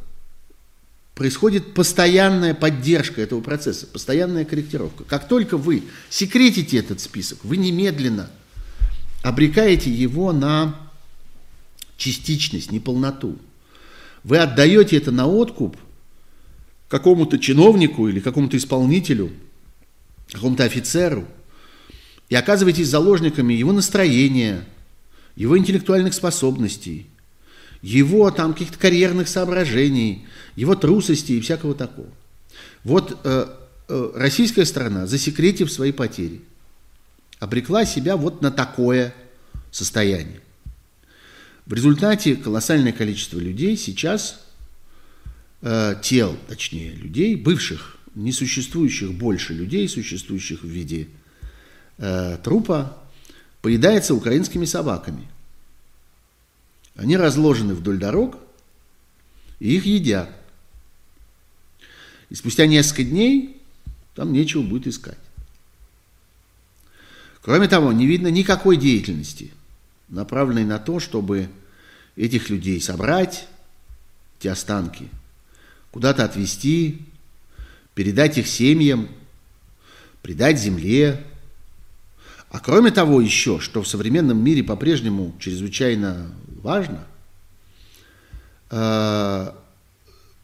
происходит постоянная поддержка этого процесса, постоянная корректировка. Как только вы секретите этот список, вы немедленно обрекаете его на частичность, неполноту. Вы отдаете это на откуп какому-то чиновнику или какому-то исполнителю, какому-то офицеру, и оказываетесь заложниками его настроения, его интеллектуальных способностей – его там каких-то карьерных соображений, его трусости и всякого такого. Вот э, э, российская страна, засекретив свои потери, обрекла себя вот на такое состояние. В результате колоссальное количество людей сейчас, э, тел, точнее, людей, бывших, несуществующих больше людей, существующих в виде э, трупа, поедается украинскими собаками – они разложены вдоль дорог, и их едят. И спустя несколько дней там нечего будет искать. Кроме того, не видно никакой деятельности, направленной на то, чтобы этих людей собрать, эти останки, куда-то отвезти, передать их семьям, придать земле. А кроме того еще, что в современном мире по-прежнему чрезвычайно важно, э,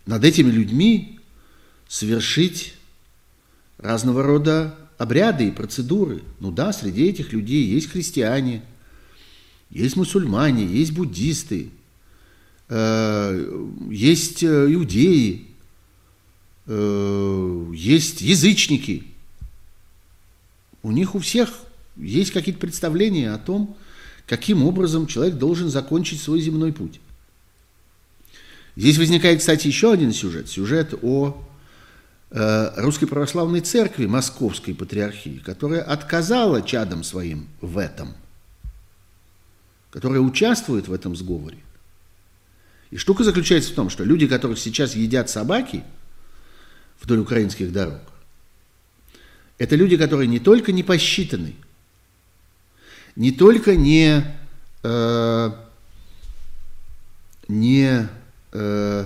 над этими людьми совершить разного рода обряды и процедуры. Ну да, среди этих людей есть христиане, есть мусульмане, есть буддисты, э, есть э, иудеи, есть язычники. У них у всех есть какие-то представления о том, каким образом человек должен закончить свой земной путь. Здесь возникает, кстати, еще один сюжет. Сюжет о э, Русской Православной Церкви Московской Патриархии, которая отказала чадам своим в этом, которая участвует в этом сговоре. И штука заключается в том, что люди, которых сейчас едят собаки вдоль украинских дорог, это люди, которые не только не посчитаны, не только не, э, не э,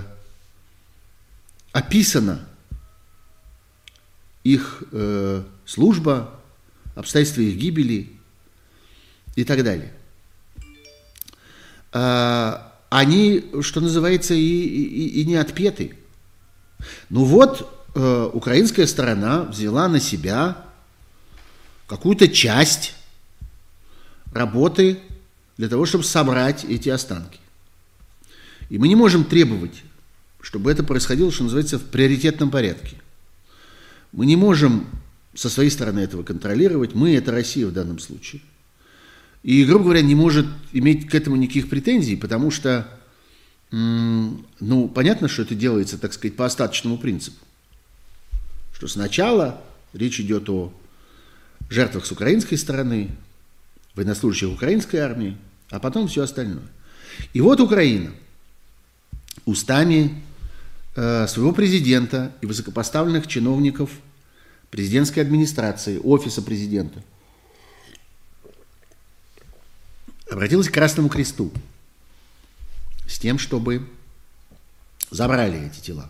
описана их э, служба, обстоятельства их гибели и так далее. А, они, что называется, и, и, и не отпеты. Ну вот, э, украинская сторона взяла на себя какую-то часть работы для того, чтобы собрать эти останки. И мы не можем требовать, чтобы это происходило, что называется, в приоритетном порядке. Мы не можем со своей стороны этого контролировать. Мы – это Россия в данном случае. И, грубо говоря, не может иметь к этому никаких претензий, потому что, ну, понятно, что это делается, так сказать, по остаточному принципу. Что сначала речь идет о жертвах с украинской стороны, военнослужащих украинской армии, а потом все остальное. И вот Украина – устами э, своего президента и высокопоставленных чиновников президентской администрации, офиса президента, обратилась к Красному Кресту с тем, чтобы забрали эти тела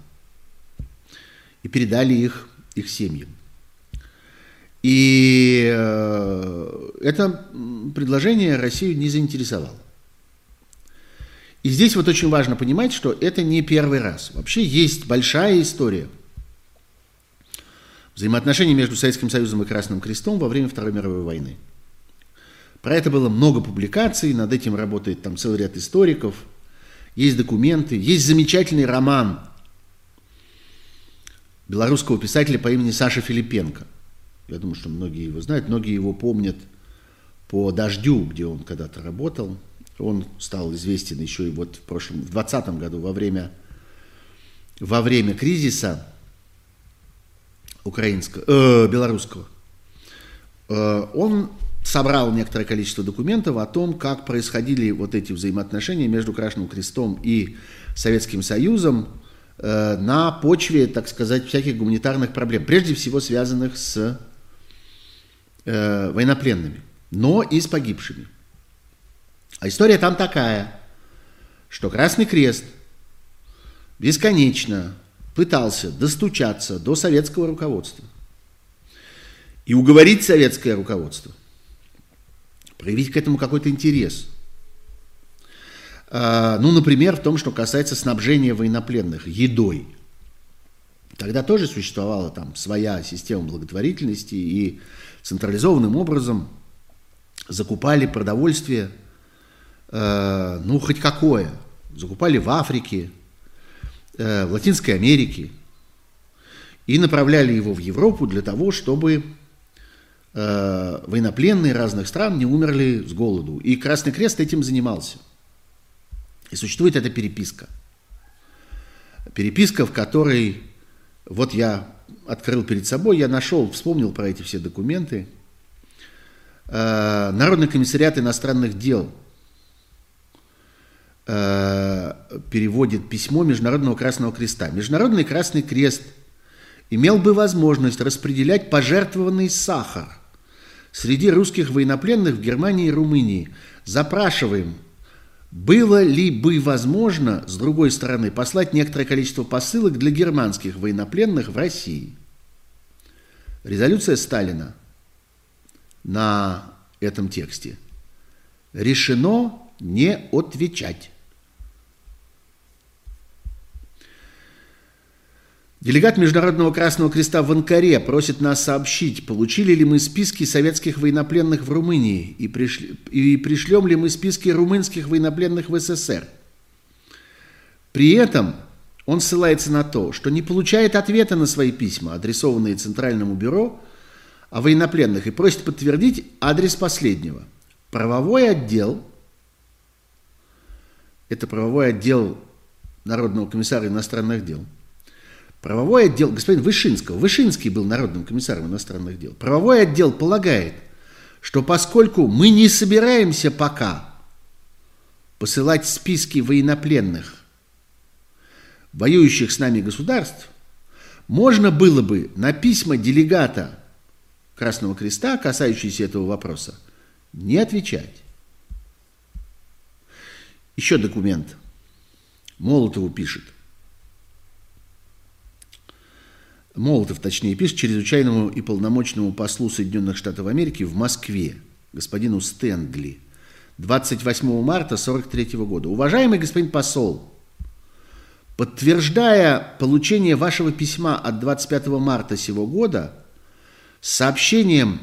и передали их их семьям. И э, это предложение Россию не заинтересовало. И здесь вот очень важно понимать, что это не первый раз. Вообще есть большая история взаимоотношений между Советским Союзом и Красным Крестом во время Второй мировой войны. Про это было много публикаций, над этим работает там целый ряд историков, есть документы, есть замечательный роман белорусского писателя по имени Саша Филипенко. Я думаю, что многие его знают, многие его помнят по «Дождю», где он когда-то работал – он стал известен еще и вот в прошлом, в 2020 году, во время, во время кризиса украинского, э, белорусского. Э, он собрал некоторое количество документов о том, как происходили вот эти взаимоотношения между Красным Крестом и Советским Союзом э, на почве, так сказать, всяких гуманитарных проблем, прежде всего связанных с э, военнопленными, но и с погибшими. А история там такая, что Красный Крест бесконечно пытался достучаться до советского руководства и уговорить советское руководство, проявить к этому какой-то интерес. А, ну, например, в том, что касается снабжения военнопленных едой. Тогда тоже существовала там своя система благотворительности и централизованным образом закупали продовольствие – Э, ну, хоть какое. Закупали в Африке, э, в Латинской Америке и направляли его в Европу для того, чтобы э, военнопленные разных стран не умерли с голоду. И Красный Крест этим занимался. И существует эта переписка. Переписка, в которой, вот я открыл перед собой, я нашел, вспомнил про эти все документы. Народный комиссариат иностранных дел – Э, переводит письмо Международного Красного Креста. Международный Красный Крест имел бы возможность распределять пожертвованный сахар среди русских военнопленных в Германии и Румынии. Запрашиваем было ли бы возможно, с другой стороны, послать некоторое количество посылок для германских военнопленных в России? Резолюция Сталина на этом тексте. Решено не отвечать. Делегат Международного Красного Креста в Анкаре просит нас сообщить, получили ли мы списки советских военнопленных в Румынии и, пришли, и пришлем ли мы списки румынских военнопленных в СССР. При этом он ссылается на то, что не получает ответа на свои письма, адресованные Центральному бюро о военнопленных, и просит подтвердить адрес последнего. Правовой отдел, это правовой отдел Народного комиссара иностранных дел – Правовой отдел, господин Вышинского, Вышинский был народным комиссаром иностранных дел. Правовой отдел полагает, что поскольку мы не собираемся пока посылать списки военнопленных, воюющих с нами государств, можно было бы на письма делегата Красного Креста, касающиеся этого вопроса, не отвечать. Еще документ. Молотову пишет – Молотов, точнее, пишет чрезвычайному и полномочному послу Соединенных Штатов Америки в Москве, господину Стендли, 28 марта 1943 года. Уважаемый господин посол, подтверждая получение вашего письма от 25 марта сего года с сообщением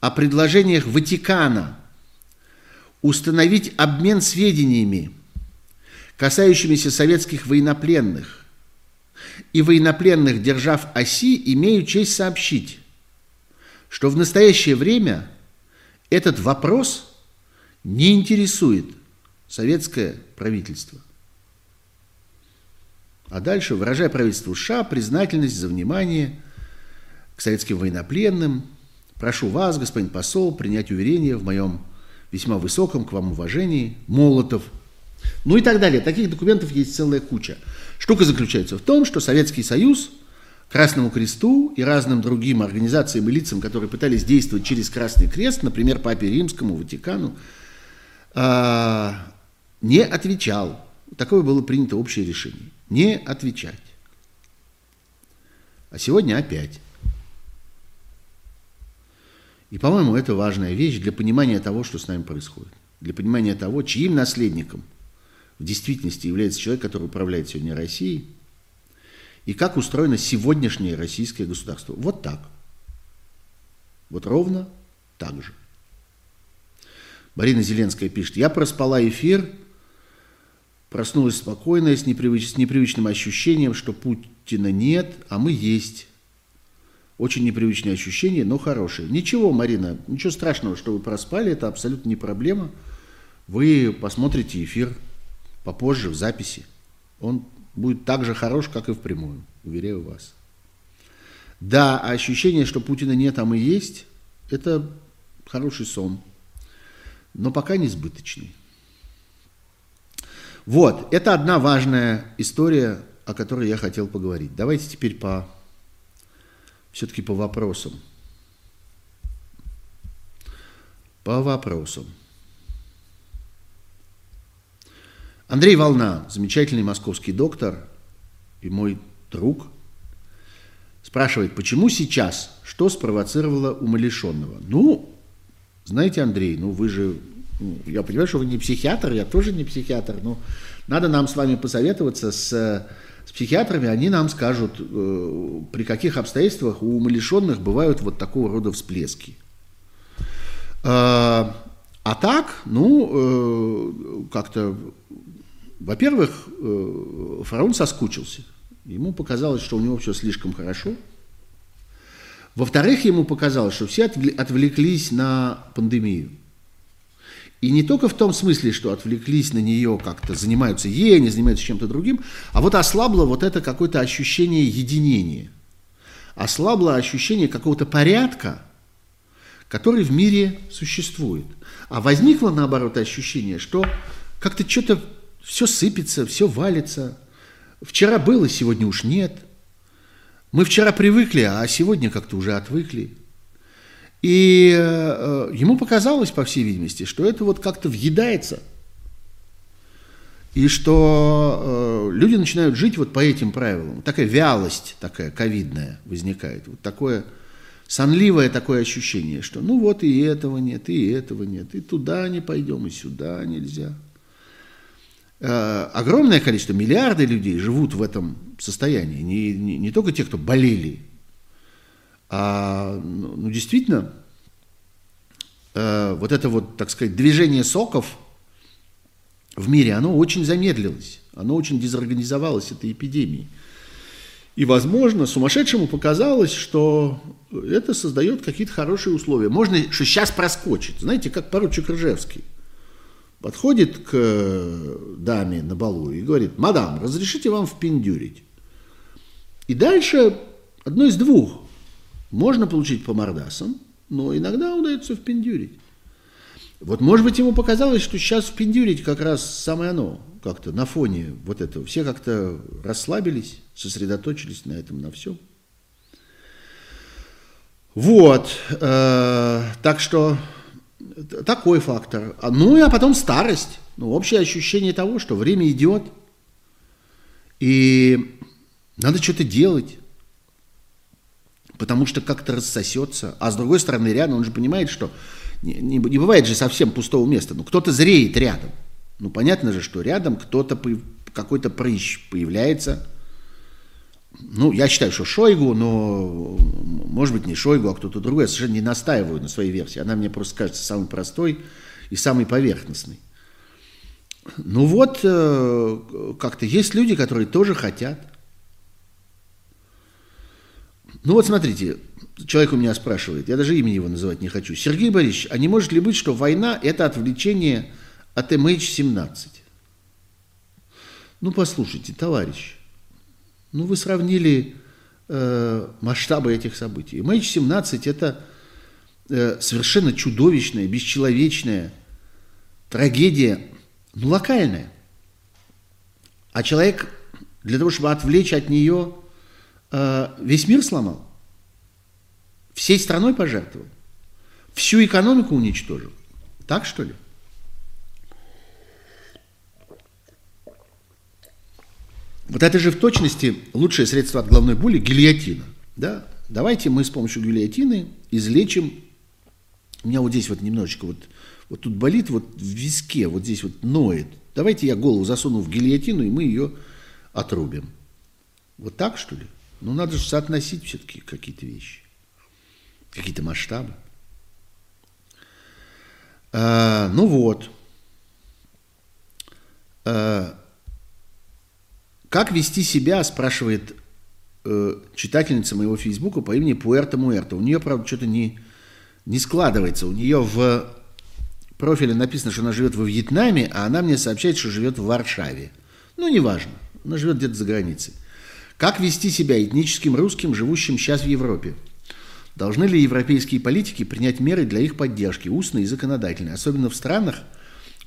о предложениях Ватикана установить обмен сведениями, касающимися советских военнопленных, и военнопленных держав оси, имею честь сообщить, что в настоящее время этот вопрос не интересует советское правительство. А дальше, выражая правительству США признательность за внимание к советским военнопленным, прошу вас, господин посол, принять уверение в моем весьма высоком к вам уважении, Молотов. Ну и так далее. Таких документов есть целая куча. Штука заключается в том, что Советский Союз Красному Кресту и разным другим организациям и лицам, которые пытались действовать через Красный Крест, например, Папе Римскому, Ватикану, а, не отвечал. Такое было принято общее решение. Не отвечать. А сегодня опять. И, по-моему, это важная вещь для понимания того, что с нами происходит. Для понимания того, чьим наследником – в действительности является человек, который управляет сегодня Россией, и как устроено сегодняшнее российское государство. Вот так. Вот ровно так же. Марина Зеленская пишет, я проспала эфир, проснулась спокойно, с, непривыч, с непривычным ощущением, что Путина нет, а мы есть. Очень непривычное ощущение, но хорошее. Ничего, Марина, ничего страшного, что вы проспали, это абсолютно не проблема. Вы посмотрите эфир попозже в записи. Он будет так же хорош, как и в прямую, уверяю вас. Да, ощущение, что Путина нет, а мы есть, это хороший сон, но пока не сбыточный. Вот, это одна важная история, о которой я хотел поговорить. Давайте теперь по все-таки по вопросам. По вопросам. Андрей Волна, замечательный московский доктор и мой друг, спрашивает, почему сейчас, что спровоцировало умалишенного? Ну, знаете, Андрей, ну вы же, ну, я понимаю, что вы не психиатр, я тоже не психиатр, но надо нам с вами посоветоваться с, с психиатрами, они нам скажут, э, при каких обстоятельствах у умалишенных бывают вот такого рода всплески. Э, а так, ну, э, как-то во-первых, э, фараон соскучился. Ему показалось, что у него все слишком хорошо. Во-вторых, ему показалось, что все отвлеклись на пандемию. И не только в том смысле, что отвлеклись на нее, как-то занимаются ей, не занимаются чем-то другим, а вот ослабло вот это какое-то ощущение единения. Ослабло ощущение какого-то порядка, который в мире существует. А возникло, наоборот, ощущение, что как-то что-то все сыпется, все валится. Вчера было, сегодня уж нет. Мы вчера привыкли, а сегодня как-то уже отвыкли. И э, ему показалось, по всей видимости, что это вот как-то въедается И что э, люди начинают жить вот по этим правилам. Такая вялость такая ковидная возникает. Вот такое сонливое такое ощущение, что ну вот и этого нет, и этого нет, и туда не пойдем, и сюда нельзя. Э, огромное количество, миллиарды людей живут в этом состоянии. Не, не, не только те, кто болели, а ну, ну действительно э, вот это вот, так сказать, движение соков в мире, оно очень замедлилось, оно очень дезорганизовалось этой эпидемией. И, возможно, сумасшедшему показалось, что это создает какие-то хорошие условия. Можно, что сейчас проскочит. Знаете, как поручик Ржевский. Подходит к даме на балу и говорит, мадам, разрешите вам впендюрить. И дальше одно из двух. Можно получить по мордасам, но иногда удается впендюрить. Вот, может быть, ему показалось, что сейчас впендюрить как раз самое оно, как-то на фоне вот этого. Все как-то расслабились, сосредоточились на этом, на всем. Вот, э, так что такой фактор. А, ну и а потом старость. Ну, общее ощущение того, что время идет, и надо что-то делать, потому что как-то рассосется. А с другой стороны, рядом он же понимает, что не, не, не бывает же совсем пустого места. Ну, кто-то зреет рядом. Ну, понятно же, что рядом кто-то, какой-то прыщ появляется. Ну, я считаю, что Шойгу, но, может быть, не Шойгу, а кто-то другой. Я совершенно не настаиваю на своей версии. Она мне просто кажется самой простой и самой поверхностной. Ну вот, э, как-то есть люди, которые тоже хотят. Ну вот смотрите, человек у меня спрашивает, я даже имени его называть не хочу. Сергей Борисович, а не может ли быть, что война – это отвлечение от MH17? Ну, послушайте, товарищ, ну, вы сравнили э, масштабы этих событий. MH17 – это э, совершенно чудовищная, бесчеловечная трагедия, ну, локальная. А человек для того, чтобы отвлечь от нее, э, весь мир сломал всей страной пожертвовал, всю экономику уничтожил. Так что ли? Вот это же в точности лучшее средство от головной боли – гильотина. Да? Давайте мы с помощью гильотины излечим. У меня вот здесь вот немножечко вот, вот тут болит, вот в виске, вот здесь вот ноет. Давайте я голову засуну в гильотину, и мы ее отрубим. Вот так, что ли? Ну, надо же соотносить все-таки какие-то вещи какие-то масштабы. А, ну вот. А, как вести себя, спрашивает э, читательница моего фейсбука по имени Пуэрто Муэрто. У нее, правда, что-то не, не складывается. У нее в профиле написано, что она живет во Вьетнаме, а она мне сообщает, что живет в Варшаве. Ну, неважно. Она живет где-то за границей. Как вести себя этническим русским, живущим сейчас в Европе? Должны ли европейские политики принять меры для их поддержки, устные и законодательные, особенно в странах,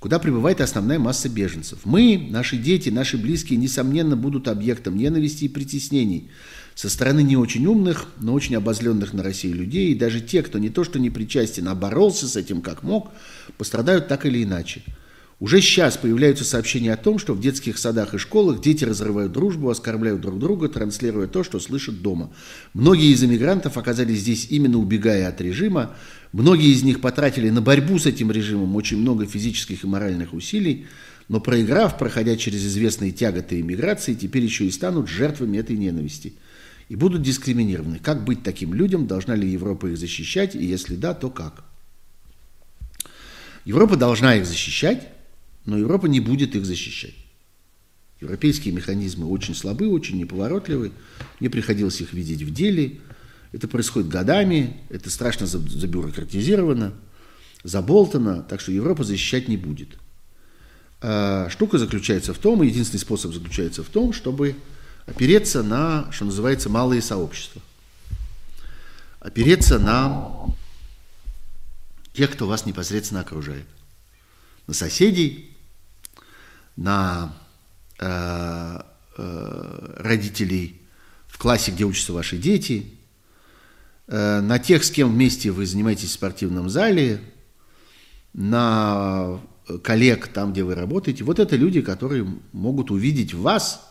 куда прибывает основная масса беженцев? Мы, наши дети, наши близкие, несомненно, будут объектом ненависти и притеснений со стороны не очень умных, но очень обозленных на Россию людей, и даже те, кто не то что не причастен, а боролся с этим как мог, пострадают так или иначе – уже сейчас появляются сообщения о том, что в детских садах и школах дети разрывают дружбу, оскорбляют друг друга, транслируя то, что слышат дома. Многие из иммигрантов оказались здесь именно убегая от режима. Многие из них потратили на борьбу с этим режимом очень много физических и моральных усилий, но проиграв, проходя через известные тяготы иммиграции, теперь еще и станут жертвами этой ненависти и будут дискриминированы. Как быть таким людям? Должна ли Европа их защищать? И если да, то как? Европа должна их защищать, но Европа не будет их защищать. Европейские механизмы очень слабы, очень неповоротливы. Мне приходилось их видеть в деле. Это происходит годами, это страшно забюрократизировано, заболтано, так что Европа защищать не будет. А штука заключается в том, единственный способ заключается в том, чтобы опереться на, что называется, малые сообщества. Опереться на тех, кто вас непосредственно окружает. На соседей, на э, э, родителей в классе, где учатся ваши дети, на тех, с кем вместе вы занимаетесь в спортивном зале, на коллег там, где вы работаете, вот это люди, которые могут увидеть в вас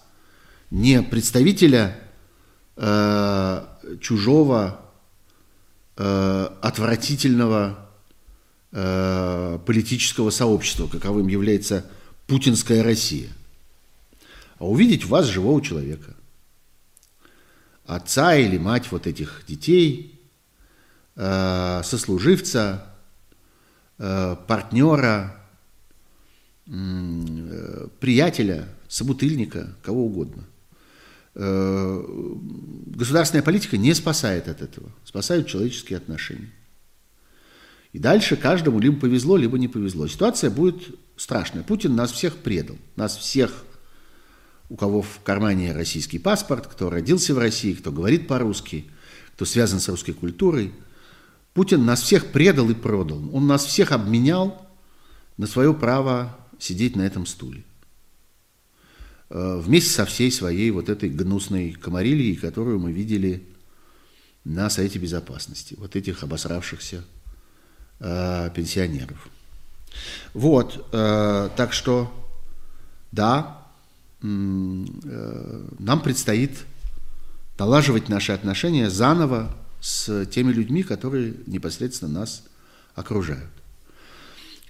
не представителя э, чужого, э, отвратительного э, политического сообщества, каковым является путинская Россия, а увидеть в вас живого человека, отца или мать вот этих детей, э, сослуживца, э, партнера, э, приятеля, собутыльника, кого угодно. Государственная политика не спасает от этого, спасают человеческие отношения. И дальше каждому либо повезло, либо не повезло. Ситуация будет страшная. Путин нас всех предал. Нас всех, у кого в кармане российский паспорт, кто родился в России, кто говорит по-русски, кто связан с русской культурой. Путин нас всех предал и продал. Он нас всех обменял на свое право сидеть на этом стуле. Э, вместе со всей своей вот этой гнусной комарильей, которую мы видели на Совете Безопасности. Вот этих обосравшихся э, пенсионеров. Вот, э, так что, да, нам предстоит налаживать наши отношения заново с теми людьми, которые непосредственно нас окружают.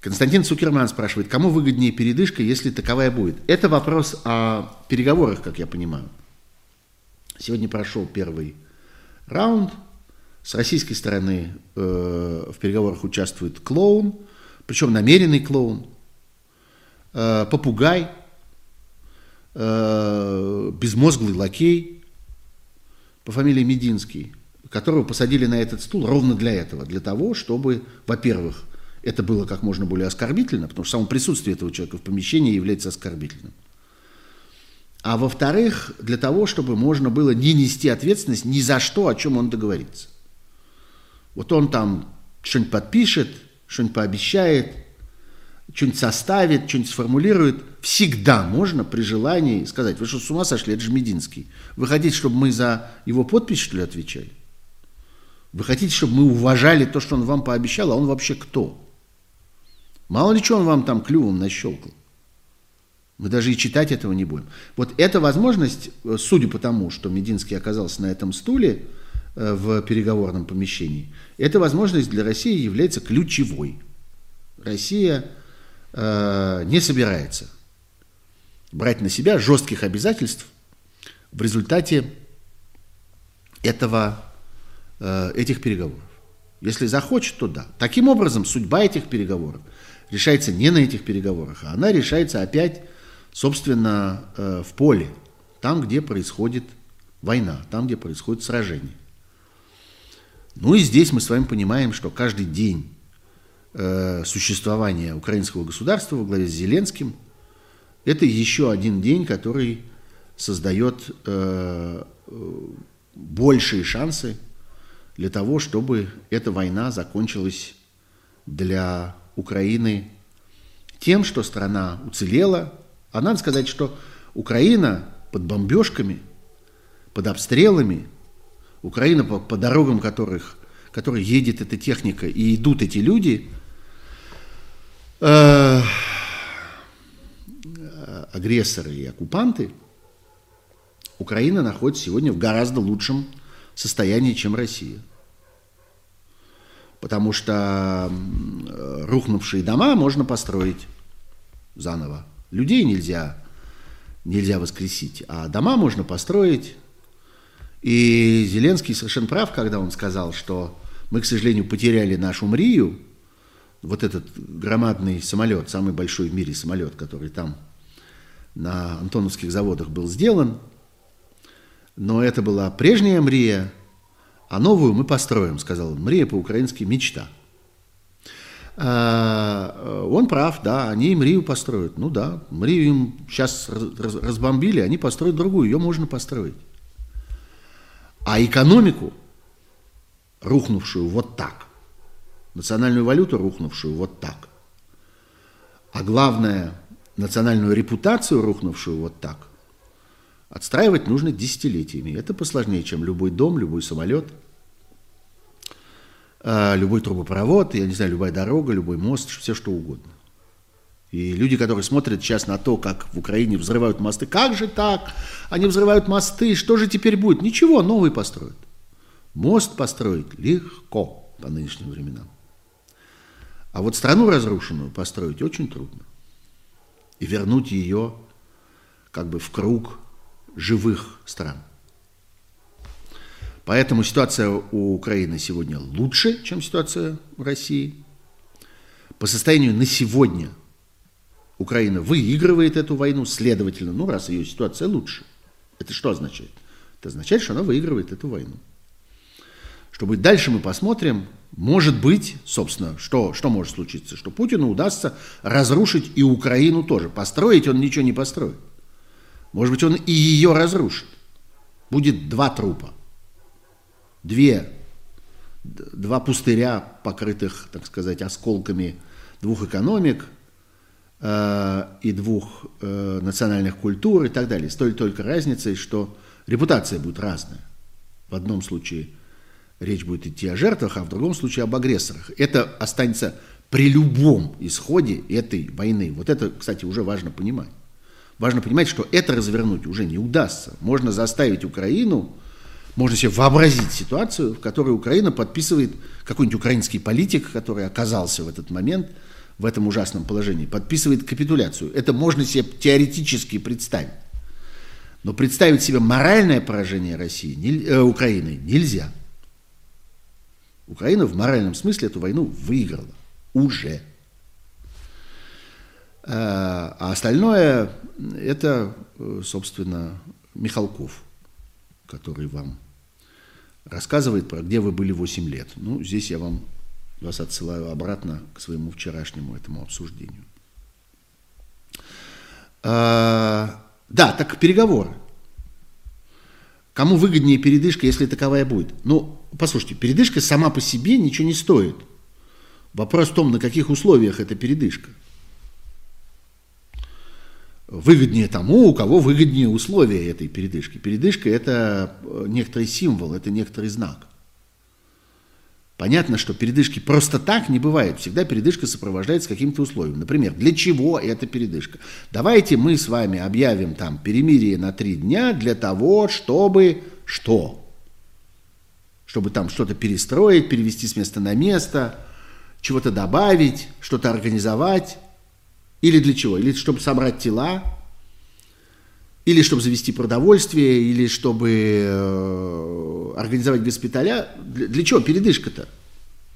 Константин Цукерман спрашивает, кому выгоднее передышка, если таковая будет? Это вопрос о переговорах, как я понимаю. Сегодня прошел первый раунд – с российской стороны э, в переговорах участвует клоун, причем намеренный клоун, э, попугай, э, безмозглый лакей по фамилии Мединский, которого посадили на этот стул ровно для этого, для того, чтобы, во-первых, это было как можно более оскорбительно, потому что само присутствие этого человека в помещении является оскорбительным. А во-вторых, для того, чтобы можно было не нести ответственность ни за что, о чем он договорится. Вот он там что-нибудь подпишет, что-нибудь пообещает, что-нибудь составит, что-нибудь сформулирует. Всегда можно при желании сказать, вы что, с ума сошли, это же Мединский. Вы хотите, чтобы мы за его подпись, что ли, отвечали? Вы хотите, чтобы мы уважали то, что он вам пообещал, а он вообще кто? Мало ли что он вам там клювом нащелкал. Мы даже и читать этого не будем. Вот эта возможность, судя по тому, что Мединский оказался на этом стуле, Э, в переговорном помещении, эта возможность для России является ключевой. Россия э, не собирается брать на себя жестких обязательств в результате этого, э, этих переговоров. Если захочет, то да. Таким образом, судьба этих переговоров решается не на этих переговорах, а она решается опять, собственно, э, в поле, там, где происходит война, там, где происходит сражение. Ну и здесь мы с вами понимаем, что каждый день э, существования украинского государства во главе с Зеленским – это еще один день, который создает э, большие шансы для того, чтобы эта война закончилась для Украины тем, что страна уцелела. А надо сказать, что Украина под бомбежками, под обстрелами – Украина, по, по дорогам которых, которой едет эта техника и идут эти люди, э, агрессоры и оккупанты, Украина находится сегодня в гораздо лучшем состоянии, чем Россия. Потому что рухнувшие дома можно построить заново. Людей нельзя, нельзя воскресить, а дома можно построить и Зеленский совершенно прав, когда он сказал, что мы, к сожалению, потеряли нашу Мрию, вот этот громадный самолет, самый большой в мире самолет, который там на Антоновских заводах был сделан. Но это была прежняя Мрия, а новую мы построим, сказал он. Мрия по-украински мечта. А, он прав, да, они Мрию построят. Ну да, Мрию им сейчас разбомбили, они построят другую, ее можно построить. А экономику, рухнувшую вот так, национальную валюту, рухнувшую вот так, а главное, национальную репутацию, рухнувшую вот так, отстраивать нужно десятилетиями. Это посложнее, чем любой дом, любой самолет, а, любой трубопровод, я не знаю, любая дорога, любой мост, все что угодно. И люди, которые смотрят сейчас на то, как в Украине взрывают мосты, как же так? Они взрывают мосты, что же теперь будет? Ничего, новый построят. Мост построить легко по нынешним временам. А вот страну разрушенную построить очень трудно. И вернуть ее как бы в круг живых стран. Поэтому ситуация у Украины сегодня лучше, чем ситуация в России. По состоянию на сегодня Украина выигрывает эту войну, следовательно, ну раз ее ситуация лучше. Это что означает? Это означает, что она выигрывает эту войну. Что будет дальше, мы посмотрим. Может быть, собственно, что, что может случиться? Что Путину удастся разрушить и Украину тоже. Построить он ничего не построит. Может быть, он и ее разрушит. Будет два трупа. Две, два пустыря, покрытых, так сказать, осколками двух экономик э, и двух э, национальных культур и так далее. С той только разницей, что репутация будет разная. В одном случае речь будет идти о жертвах, а в другом случае об агрессорах. Это останется при любом исходе этой войны. Вот это, кстати, уже важно понимать. Важно понимать, что это развернуть уже не удастся. Можно заставить Украину, можно себе вообразить ситуацию, в которой Украина подписывает, какой-нибудь украинский политик, который оказался в этот момент в этом ужасном положении, подписывает капитуляцию. Это можно себе теоретически представить. Но представить себе моральное поражение России, не, э, Украины нельзя. Украина в моральном смысле эту войну выиграла. Уже. А, а остальное это, собственно, Михалков, который вам рассказывает про где вы были 8 лет. Ну, здесь я вам вас отсылаю обратно к своему вчерашнему этому обсуждению. А, да, так переговоры. Кому выгоднее передышка, если таковая будет? Ну, послушайте, передышка сама по себе ничего не стоит. Вопрос в том, на каких условиях эта передышка выгоднее тому, у кого выгоднее условия этой передышки. Передышка – это э, некоторый символ, это некоторый знак. Понятно, что передышки просто так не бывает. Всегда передышка сопровождается каким-то условием. Например, для чего эта передышка? Давайте мы с вами объявим там перемирие на три дня для того, чтобы что? Чтобы там что-то перестроить, перевести с места на место, чего-то добавить, что-то организовать. Или для чего? Или чтобы собрать тела, или чтобы завести продовольствие, или чтобы э, организовать госпиталя. Для, для чего передышка-то?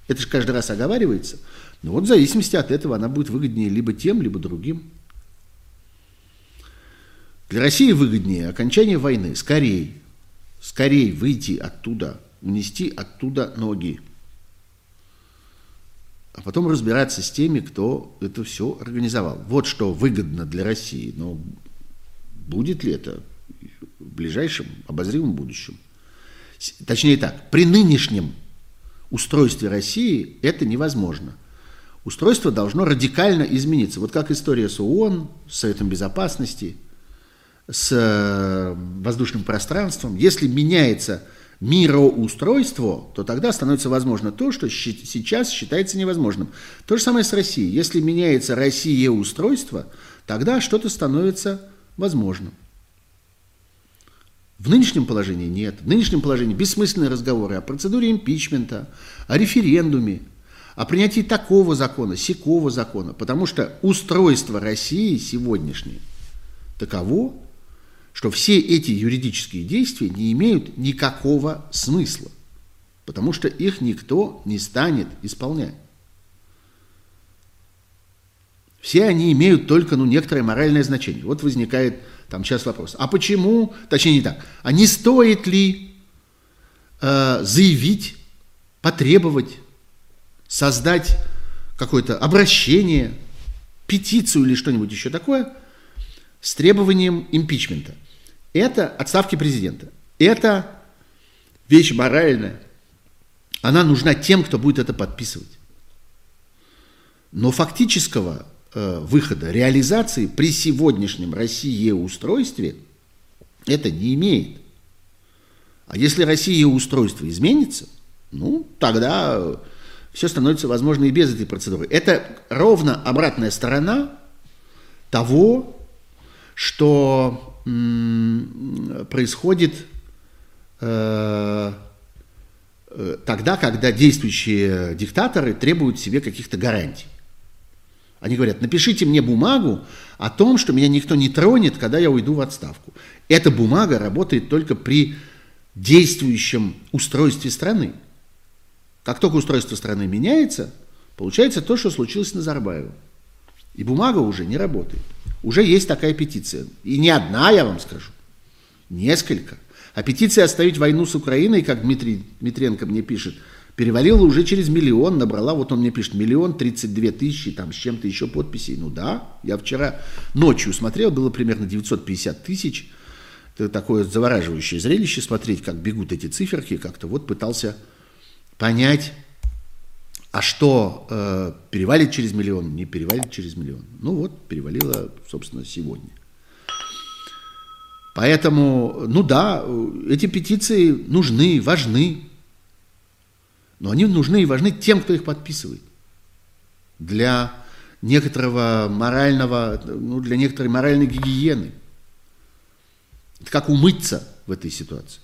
Это же каждый раз оговаривается. Но вот в зависимости от этого она будет выгоднее либо тем, либо другим. Для России выгоднее окончание войны. Скорее, скорее выйти оттуда, унести оттуда ноги а потом разбираться с теми, кто это все организовал. Вот что выгодно для России, но будет ли это в ближайшем обозримом будущем? Точнее так, при нынешнем устройстве России это невозможно. Устройство должно радикально измениться. Вот как история с ООН, с Советом Безопасности, с э, воздушным пространством. Если меняется мироустройство, то тогда становится возможно то, что сейчас считается невозможным. То же самое с Россией. Если меняется Россия устройство, тогда что-то становится возможным. В нынешнем положении нет. В нынешнем положении бессмысленные разговоры о процедуре импичмента, о референдуме, о принятии такого закона, сякого закона, потому что устройство России сегодняшнее таково, что все эти юридические действия не имеют никакого смысла, потому что их никто не станет исполнять. Все они имеют только ну, некоторое моральное значение. Вот возникает там сейчас вопрос, а почему, точнее не так, а не стоит ли э, заявить, потребовать, создать какое-то обращение, петицию или что-нибудь еще такое с требованием импичмента? Это отставки президента. Это вещь моральная. Она нужна тем, кто будет это подписывать. Но фактического э, выхода, реализации при сегодняшнем России устройстве это не имеет. А если Россия устройство изменится, ну, тогда все становится возможно и без этой процедуры. Это ровно обратная сторона того, что происходит э, э, тогда, когда действующие диктаторы требуют себе каких-то гарантий. Они говорят, напишите мне бумагу о том, что меня никто не тронет, когда я уйду в отставку. Эта бумага работает только при действующем устройстве страны. Как только устройство страны меняется, получается то, что случилось с Назарбаевым. И бумага уже не работает. Уже есть такая петиция. И не одна, я вам скажу. Несколько. А петиция «Оставить войну с Украиной», как Дмитрий Дмитренко мне пишет, перевалила уже через миллион, набрала, вот он мне пишет, миллион тридцать две тысячи, там с чем-то еще подписей. Ну да, я вчера ночью смотрел, было примерно 950 тысяч. Это такое завораживающее зрелище, смотреть, как бегут эти циферки, как-то вот пытался понять, а что э, перевалит через миллион, не перевалит через миллион. Ну вот, перевалило, собственно, сегодня. Поэтому, ну да, эти петиции нужны, важны. Но они нужны и важны тем, кто их подписывает. Для некоторого морального, ну, для некоторой моральной гигиены. Это как умыться в этой ситуации.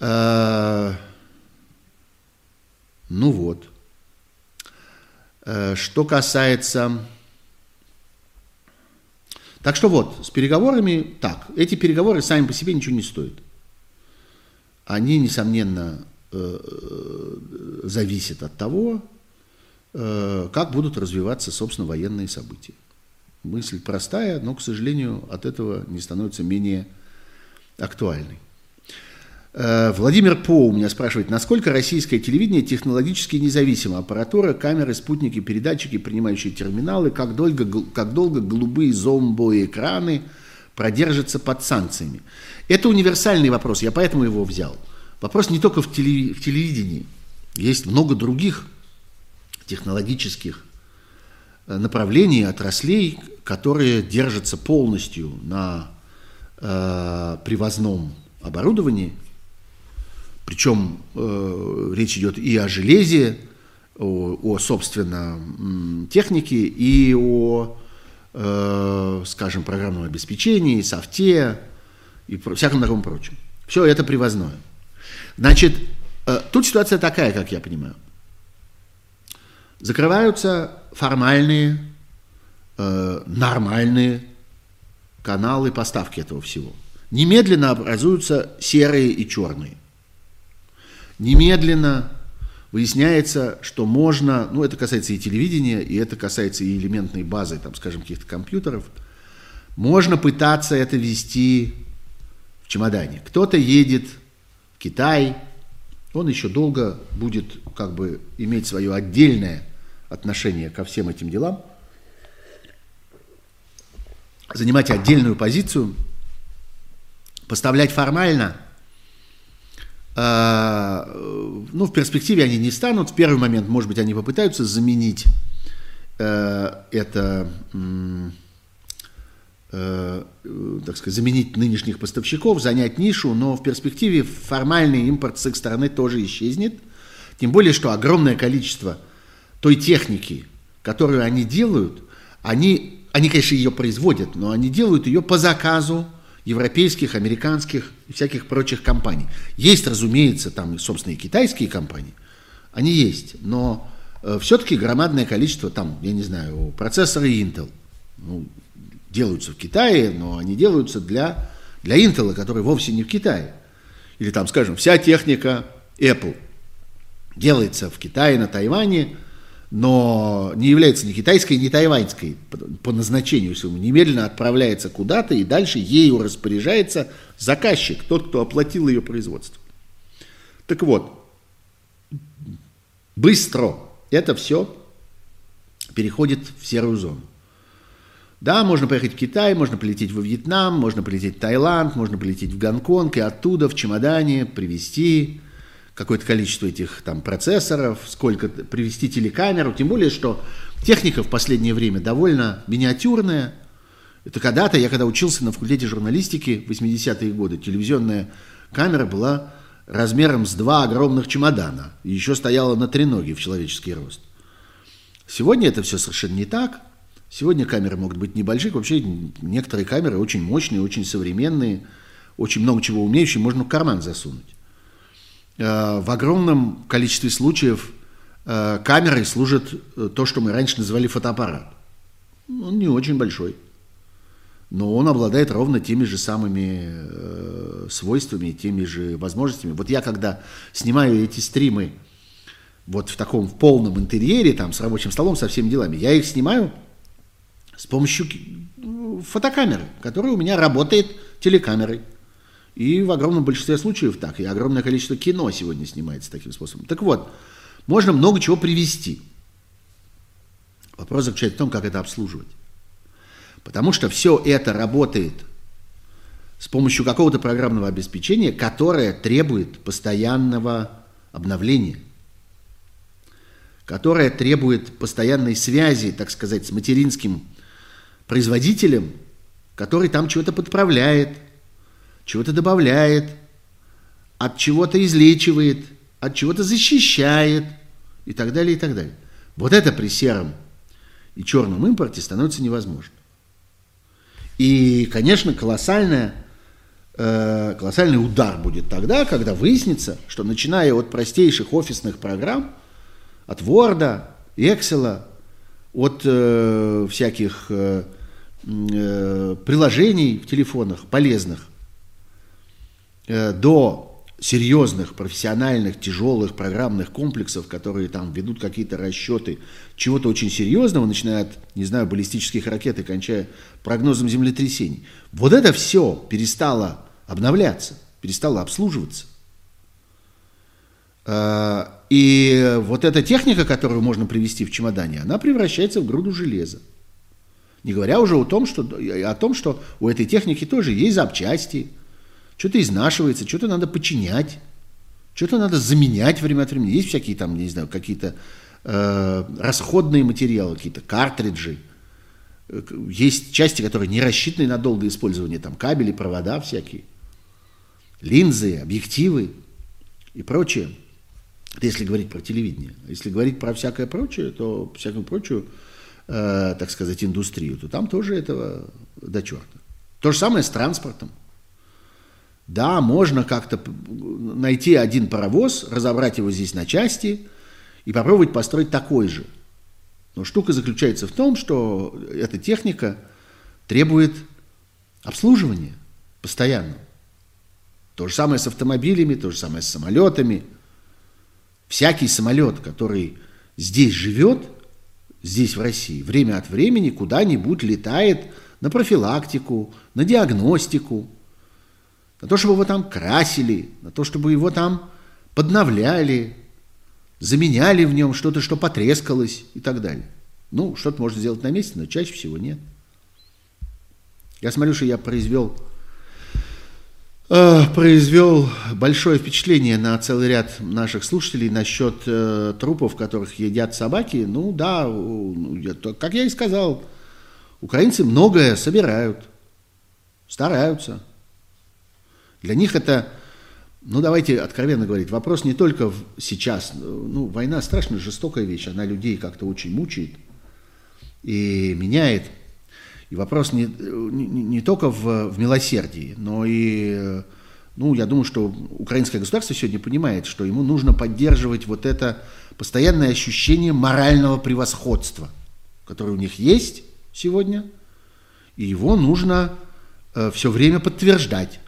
Э, ну вот. Э, что касается... Так что вот, с переговорами так. Эти переговоры сами по себе ничего не стоят. Они, несомненно, э, э, зависят от того, как будут развиваться, собственно, военные события. Мысль простая, но, к сожалению, от этого не становится менее актуальной. Э, Владимир По у меня спрашивает, насколько российское телевидение технологически независимо? Аппаратура, камеры, спутники, передатчики, принимающие терминалы, как долго, как долго голубые зомбо-экраны продержатся под санкциями? Это универсальный вопрос, я поэтому его взял. Вопрос не только в, теле, в телевидении. Есть много других технологических э, направлений, отраслей, которые держатся полностью на э, привозном оборудовании – причем э, речь идет и о железе, о, о собственно, технике, и о, э, скажем, программном обеспечении, софте и про, всяком таком прочем. Все это привозное. Значит, э, тут ситуация такая, как я понимаю. Закрываются формальные, э, нормальные каналы поставки этого всего. Немедленно образуются серые и черные. Немедленно выясняется, что можно, ну это касается и телевидения, и это касается и элементной базы, там, скажем, каких-то компьютеров, можно пытаться это вести в чемодане. Кто-то едет в Китай, он еще долго будет как бы иметь свое отдельное отношение ко всем этим делам, занимать отдельную позицию, поставлять формально – ну, в перспективе они не станут. В первый момент, может быть, они попытаются заменить э, это, э, так сказать, заменить нынешних поставщиков, занять нишу, но в перспективе формальный импорт с их стороны тоже исчезнет. Тем более, что огромное количество той техники, которую они делают, они, они, конечно, ее производят, но они делают ее по заказу европейских, американских и всяких прочих компаний. Есть, разумеется, там, собственно, и китайские компании, они есть, но э, все-таки громадное количество, там, я не знаю, процессоры Intel ну, делаются в Китае, но они делаются для, для Intel, который вовсе не в Китае. Или там, скажем, вся техника Apple делается в Китае, на Тайване, но не является ни китайской, ни тайваньской по назначению своему, немедленно отправляется куда-то и дальше ею распоряжается заказчик, тот, кто оплатил ее производство. Так вот, быстро это все переходит в серую зону. Да, можно поехать в Китай, можно полететь во Вьетнам, можно полететь в Таиланд, можно полететь в Гонконг и оттуда в чемодане привезти какое-то количество этих там процессоров, сколько привести телекамеру, тем более, что техника в последнее время довольно миниатюрная. Это когда-то, я когда учился на факультете журналистики в 80-е годы, телевизионная камера была размером с два огромных чемодана и еще стояла на треноге в человеческий рост. Сегодня это все совершенно не так. Сегодня камеры могут быть небольшие, вообще некоторые камеры очень мощные, очень современные, очень много чего умеющие, можно в карман засунуть. Э, в огромном количестве случаев э, камерой служит э, то, что мы раньше называли фотоаппарат. Он не очень большой, но он обладает ровно теми же самыми свойствами, теми же возможностями. Вот я, когда снимаю эти стримы вот в таком в полном интерьере, там, с рабочим столом, со всеми делами, я их снимаю с помощью фотокамеры, которая у меня работает телекамерой. И в огромном большинстве случаев так. И огромное количество кино сегодня снимается таким способом. Так вот, можно много чего привести. Вопрос заключается в том, как это обслуживать. Потому что все это работает с помощью какого-то программного обеспечения, которое требует постоянного обновления, которое требует постоянной связи, так сказать, с материнским производителем, который там чего-то подправляет, чего-то добавляет, от чего-то излечивает, от чего-то защищает и так далее, и так далее. Вот это при сером и черном импорте становится невозможно. И, конечно, колоссальная, э, колоссальный удар будет тогда, когда выяснится, что начиная от простейших офисных программ, от Word, Excel, от э, всяких э, э, приложений в телефонах полезных, до серьезных, профессиональных, тяжелых программных комплексов, которые там ведут какие-то расчеты чего-то очень серьезного, начиная от, не знаю, баллистических ракет и кончая прогнозом землетрясений. Вот это все перестало обновляться, перестало обслуживаться. Э, и вот эта техника, которую можно привести в чемодане, она превращается в груду железа. Не говоря уже о том, что, о том, что у этой техники тоже есть запчасти, что-то изнашивается, что-то надо починять, что-то надо заменять время от времени. Есть всякие там, не знаю, какие-то э, расходные материалы, какие-то картриджи. Есть части, которые не рассчитаны на долгое использование, там кабели, провода всякие, линзы, объективы и прочее. Это если говорить про телевидение. Если говорить про всякое прочее, то всякую прочую, э, так сказать, индустрию, то там тоже этого до черта. То же самое с транспортом. Да, можно как-то найти один паровоз, разобрать его здесь на части и попробовать построить такой же. Но штука заключается в том, что эта техника требует обслуживания постоянно. То же самое с автомобилями, то же самое с самолетами. Всякий самолет, который здесь живет, здесь в России, время от времени куда-нибудь летает на профилактику, на диагностику – на то, чтобы его там красили, на то, чтобы его там подновляли, заменяли в нем что-то, что потрескалось и так далее. Ну, что-то можно сделать на месте, но чаще всего нет. Я смотрю, что я произвел, э, произвел большое впечатление на целый ряд наших слушателей насчет э, трупов, которых едят собаки. Ну да, ну, как я и сказал, украинцы многое собирают, стараются. Для них это, ну давайте откровенно говорить, вопрос не только в, сейчас. Ну, война страшно жестокая вещь, она людей как-то очень мучает и меняет. И вопрос не, не, не только в, в милосердии, но и, ну, я думаю, что украинское государство сегодня понимает, что ему нужно поддерживать вот это постоянное ощущение морального превосходства, которое у них есть сегодня, и его нужно э, все время подтверждать.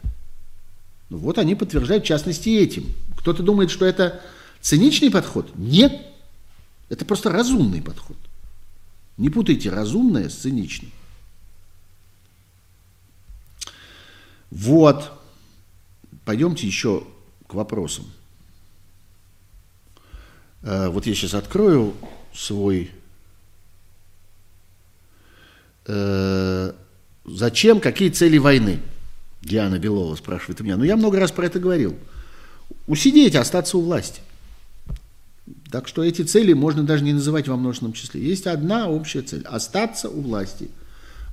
Ну вот они подтверждают в частности этим. Кто-то думает, что это циничный подход? Нет. Это просто разумный подход. Не путайте разумное с циничным. Вот. Пойдемте еще к вопросам. Э, вот я сейчас открою свой... Э, зачем, какие цели войны? Диана Белова спрашивает у меня. Ну, я много раз про это говорил. Усидеть, остаться у власти. Так что эти цели можно даже не называть во множественном числе. Есть одна общая цель – остаться у власти.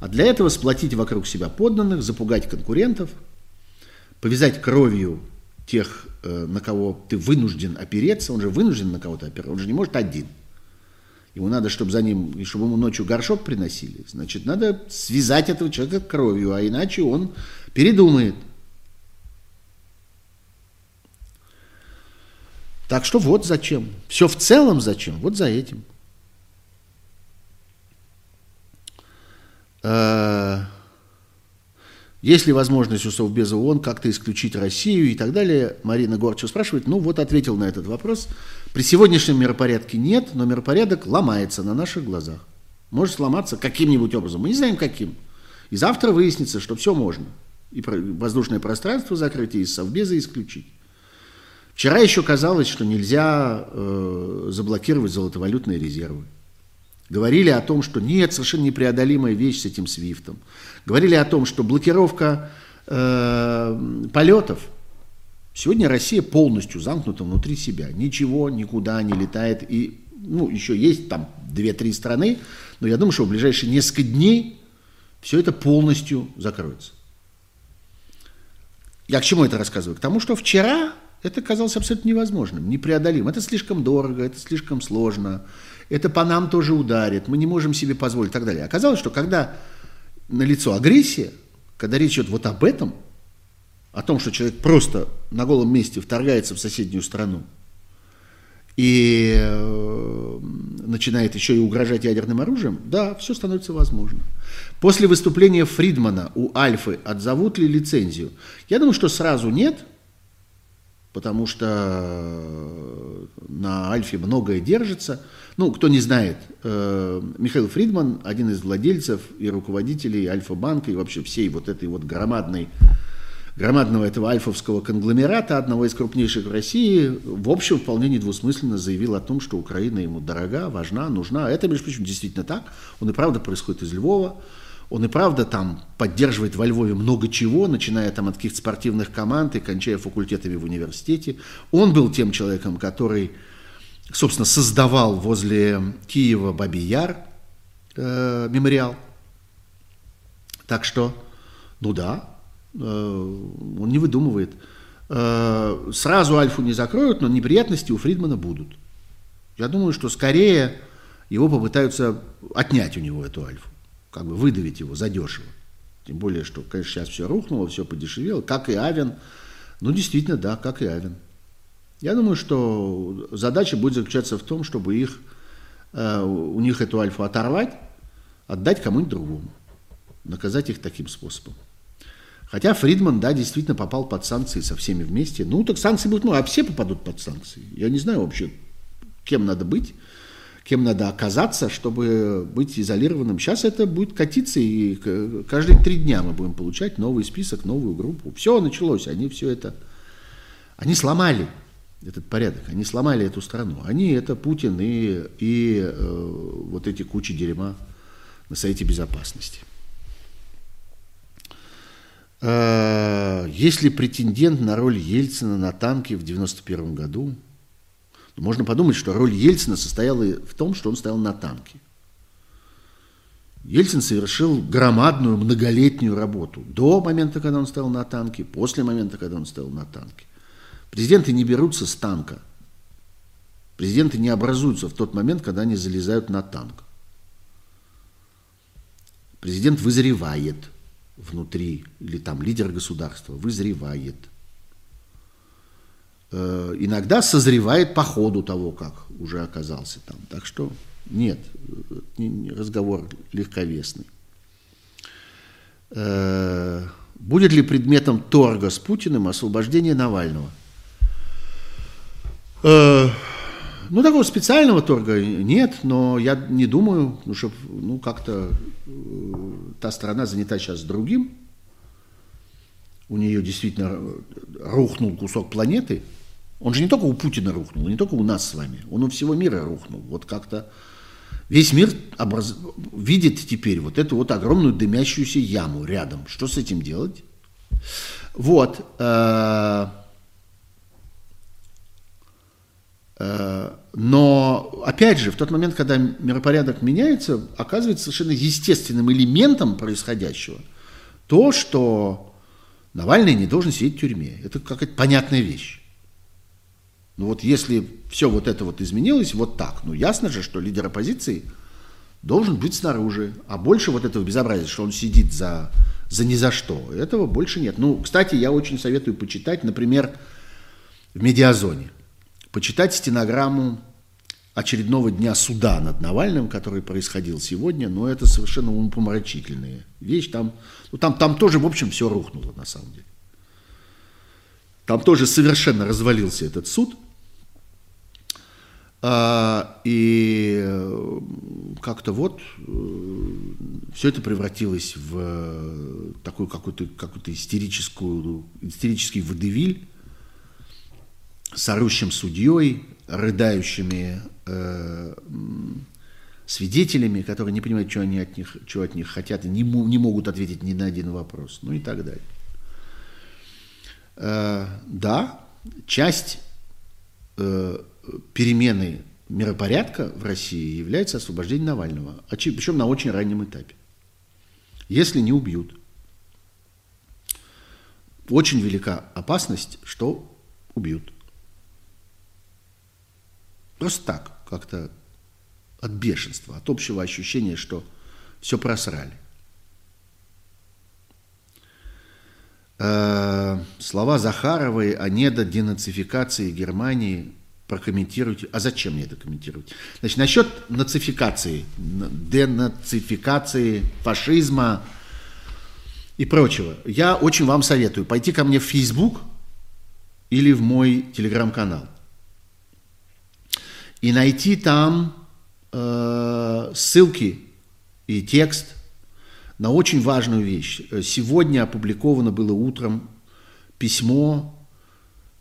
А для этого сплотить вокруг себя подданных, запугать конкурентов, повязать кровью тех, э, на кого ты вынужден опереться. Он же вынужден на кого-то опереться, он же не может один. ему надо, чтобы за ним, и чтобы ему ночью горшок приносили, значит, надо связать этого человека кровью, а иначе он передумает. Так что вот зачем. Все в целом зачем? Вот за этим. Э, есть ли возможность у Совбеза ООН как-то исключить Россию и так далее? Марина Горчева спрашивает. Ну вот ответил на этот вопрос. При сегодняшнем миропорядке нет, но миропорядок ломается на наших глазах. Может сломаться каким-нибудь образом. Мы не знаем каким. И завтра выяснится, что все можно. И воздушное пространство закрыть, и из исключить. Вчера еще казалось, что нельзя э, заблокировать золотовалютные резервы. Говорили о том, что нет, совершенно непреодолимая вещь с этим свифтом. Говорили о том, что блокировка э, полетов. Сегодня Россия полностью замкнута внутри себя. Ничего никуда не летает. И ну, еще есть там 2-3 страны, но я думаю, что в ближайшие несколько дней все это полностью закроется. Я к чему это рассказываю? К тому, что вчера это казалось абсолютно невозможным, непреодолимым. Это слишком дорого, это слишком сложно, это по нам тоже ударит, мы не можем себе позволить и так далее. Оказалось, что когда налицо агрессия, когда речь идет вот об этом, о том, что человек просто на голом месте вторгается в соседнюю страну и э, начинает еще и угрожать ядерным оружием, да, все становится возможно. После выступления Фридмана у Альфы отзовут ли лицензию? Я думаю, что сразу нет – потому что э, на Альфе многое держится. Ну, кто не знает, э, Михаил Фридман, один из владельцев и руководителей Альфа-банка и вообще всей вот этой вот громадной, громадного этого альфовского конгломерата, одного из крупнейших в России, в общем, вполне недвусмысленно заявил о том, что Украина ему дорога, важна, нужна. Это, между прочим, действительно так. Он и правда происходит из Львова. Он и правда там поддерживает во Львове много чего, начиная там от каких-то спортивных команд и кончая факультетами в университете. Он был тем человеком, который, собственно, создавал возле Киева Бабий-Яр э, мемориал. Так что, ну да, он не выдумывает. Э, сразу Альфу не закроют, но неприятности у Фридмана будут. Я думаю, что скорее его попытаются отнять у него эту Альфу как бы выдавить его задешево. Тем более, что, конечно, сейчас все рухнуло, все подешевело, как и Авен. Ну, действительно, да, как и Авен. Я думаю, что задача будет заключаться в том, чтобы их, э, у них эту альфу оторвать, отдать кому-нибудь другому, наказать их таким способом. Хотя Фридман, да, действительно попал под санкции со всеми вместе. Ну, так санкции будут, ну, а все попадут под санкции. Я не знаю вообще, кем надо быть, кем надо оказаться, чтобы быть изолированным. Сейчас это будет катиться, и каждые три дня мы будем получать новый список, новую группу. Все началось, они все это... Они сломали этот порядок, они сломали эту страну. Они это Путин и, и э, вот эти кучи дерьма на Совете Безопасности. Э, есть ли претендент на роль Ельцина на танке в 91 году? Можно подумать, что роль Ельцина состояла в том, что он стоял на танке. Ельцин совершил громадную многолетнюю работу до момента, когда он стоял на танке, после момента, когда он стоял на танке. Президенты не берутся с танка. Президенты не образуются в тот момент, когда они залезают на танк. Президент вызревает внутри, или там лидер государства вызревает – Э, иногда созревает по ходу того, как уже оказался там. Так что нет, разговор легковесный. Э, будет ли предметом торга с Путиным освобождение Навального? Э, ну, такого специального торга нет, но я не думаю, ну, что ну, как-то та страна занята сейчас другим. У нее действительно рухнул кусок планеты – он же не только у Путина рухнул, не только у нас с вами, он у всего мира рухнул. Вот как-то весь мир образ... видит теперь вот эту вот огромную дымящуюся яму рядом. Что с этим делать? Вот. Э, э, но, опять же, в тот момент, когда миропорядок меняется, оказывается совершенно естественным элементом происходящего то, что Навальный не должен сидеть в тюрьме. Это какая-то понятная вещь. Ну вот если все вот это вот изменилось вот так, ну ясно же, что лидер оппозиции должен быть снаружи. А больше вот этого безобразия, что он сидит за, за ни за что, этого больше нет. Ну, кстати, я очень советую почитать, например, в медиазоне. Почитать стенограмму очередного дня суда над Навальным, который происходил сегодня, но это совершенно умопомрачительная вещь. Там, ну, там, там тоже, в общем, все рухнуло на самом деле. Там тоже совершенно развалился этот суд. А, и э, как-то вот э, все это превратилось в э, такую какую-то какую истерическую, истерический водевиль с орущим судьей, рыдающими э, свидетелями, которые не понимают, что они от них, что от них хотят, и не, не могут ответить ни на один вопрос, ну и так далее. Э, да, часть э, перемены миропорядка в России является освобождение Навального, причем на очень раннем этапе. Если не убьют, очень велика опасность, что убьют. Просто так, как-то от бешенства, от общего ощущения, что все просрали. Э, слова Захаровой о недоденацификации Германии прокомментируйте. А зачем мне это комментировать? Значит, насчет нацификации, денацификации, фашизма и прочего. Я очень вам советую пойти ко мне в Facebook или в мой телеграм-канал и найти там э, ссылки и текст на очень важную вещь. Сегодня опубликовано было утром письмо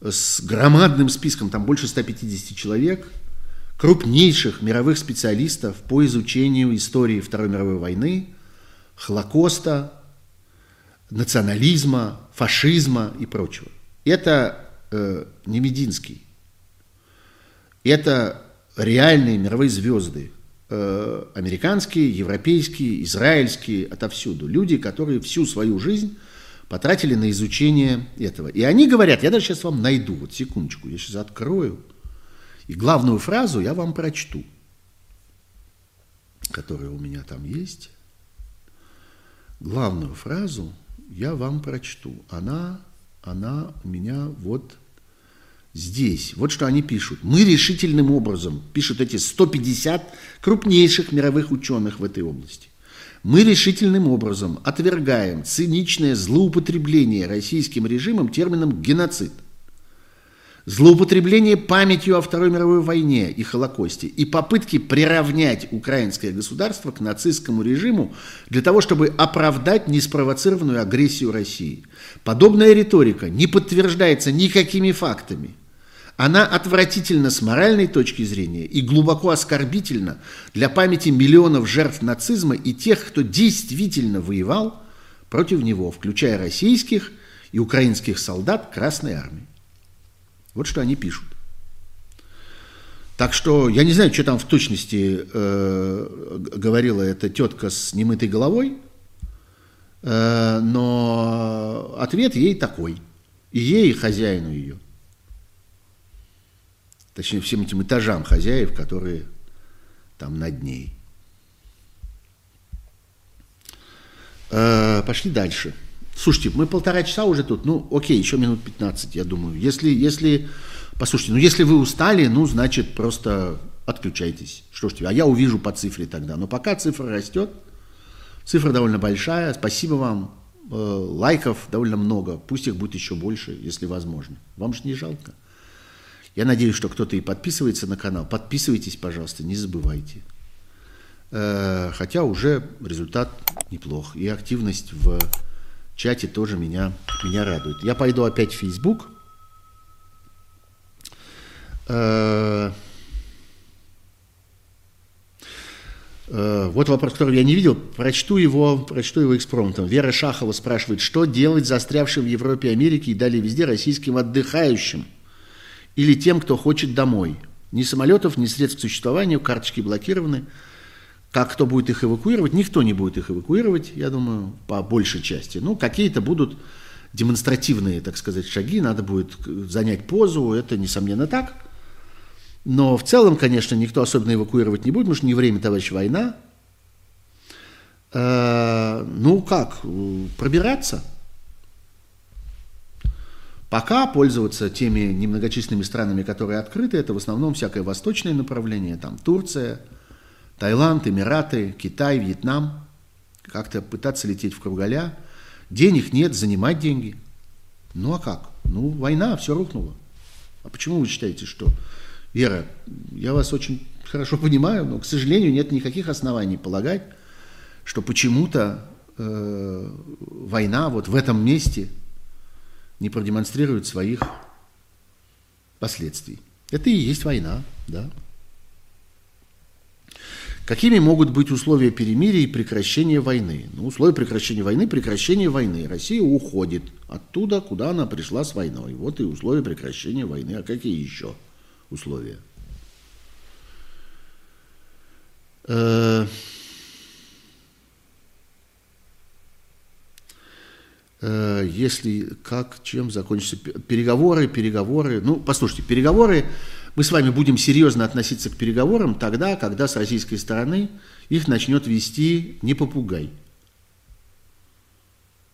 с громадным списком, там больше 150 человек, крупнейших мировых специалистов по изучению истории Второй мировой войны, Холокоста, национализма, фашизма и прочего. Это э, не Мединский. Это реальные мировые звезды, э, американские, европейские, израильские, отовсюду. Люди, которые всю свою жизнь потратили на изучение этого. И они говорят, я даже сейчас вам найду, вот секундочку, я сейчас открою, и главную фразу я вам прочту, которая у меня там есть. Главную фразу я вам прочту. Она, она у меня вот здесь. Вот что они пишут. Мы решительным образом, пишут эти 150 крупнейших мировых ученых в этой области, мы решительным образом отвергаем циничное злоупотребление российским режимом термином «геноцид», злоупотребление памятью о Второй мировой войне и Холокосте и попытки приравнять украинское государство к нацистскому режиму для того, чтобы оправдать неспровоцированную агрессию России. Подобная риторика не подтверждается никакими фактами – она отвратительна с моральной точки зрения и глубоко оскорбительна для памяти миллионов жертв нацизма и тех, кто действительно воевал против него, включая российских и украинских солдат Красной Армии. Вот что они пишут. Так что я не знаю, что там в точности э, говорила эта тетка с немытой головой, э, но ответ ей такой. И ей, и хозяину ее точнее всем этим этажам хозяев, которые там над ней. Э, пошли дальше. Слушайте, мы полтора часа уже тут, ну окей, еще минут 15, я думаю. Если, если, послушайте, ну если вы устали, ну значит просто отключайтесь. Что ж тебе, а я увижу по цифре тогда. Но пока цифра растет, цифра довольно большая, спасибо вам, э, лайков довольно много, пусть их будет еще больше, если возможно. Вам же не жалко. Я надеюсь, что кто-то и подписывается на канал. Подписывайтесь, пожалуйста, не забывайте. Э, хотя уже результат неплох. И активность в чате тоже меня, меня радует. Я пойду опять в Facebook. Э, э, вот вопрос, который я не видел. Прочту его, прочту его экспромтом. Вера Шахова спрашивает, что делать застрявшим в Европе, Америке и далее везде российским отдыхающим – или тем, кто хочет домой. Ни самолетов, ни средств к существованию, карточки блокированы. Как кто будет их эвакуировать? Никто не будет их эвакуировать, я думаю, по большей части. Ну, какие-то будут демонстративные, так сказать, шаги, надо будет занять позу, это, несомненно, так. Но в целом, конечно, никто особенно эвакуировать не будет, потому что не время, товарищ, война. Э, ну как, пробираться. Пока пользоваться теми немногочисленными странами, которые открыты, это в основном всякое восточное направление, там Турция, Таиланд, Эмираты, Китай, Вьетнам. Как-то пытаться лететь в кругаля. Денег нет, занимать деньги. Ну а как? Ну, война, все рухнуло. А почему вы считаете, что Вера, я вас очень хорошо понимаю, но, к сожалению, нет никаких оснований полагать, что почему-то э, война вот в этом месте не продемонстрирует своих последствий. Это и есть война, да. Какими могут быть условия перемирия и прекращения войны? Ну, условия прекращения войны – прекращение войны. Россия уходит оттуда, куда она пришла с войной. Вот и условия прекращения войны. А какие еще? условия. Э, э, если как, чем закончатся переговоры, переговоры. Ну, послушайте, переговоры, мы с вами будем серьезно относиться к переговорам тогда, когда с российской стороны их начнет вести не попугай,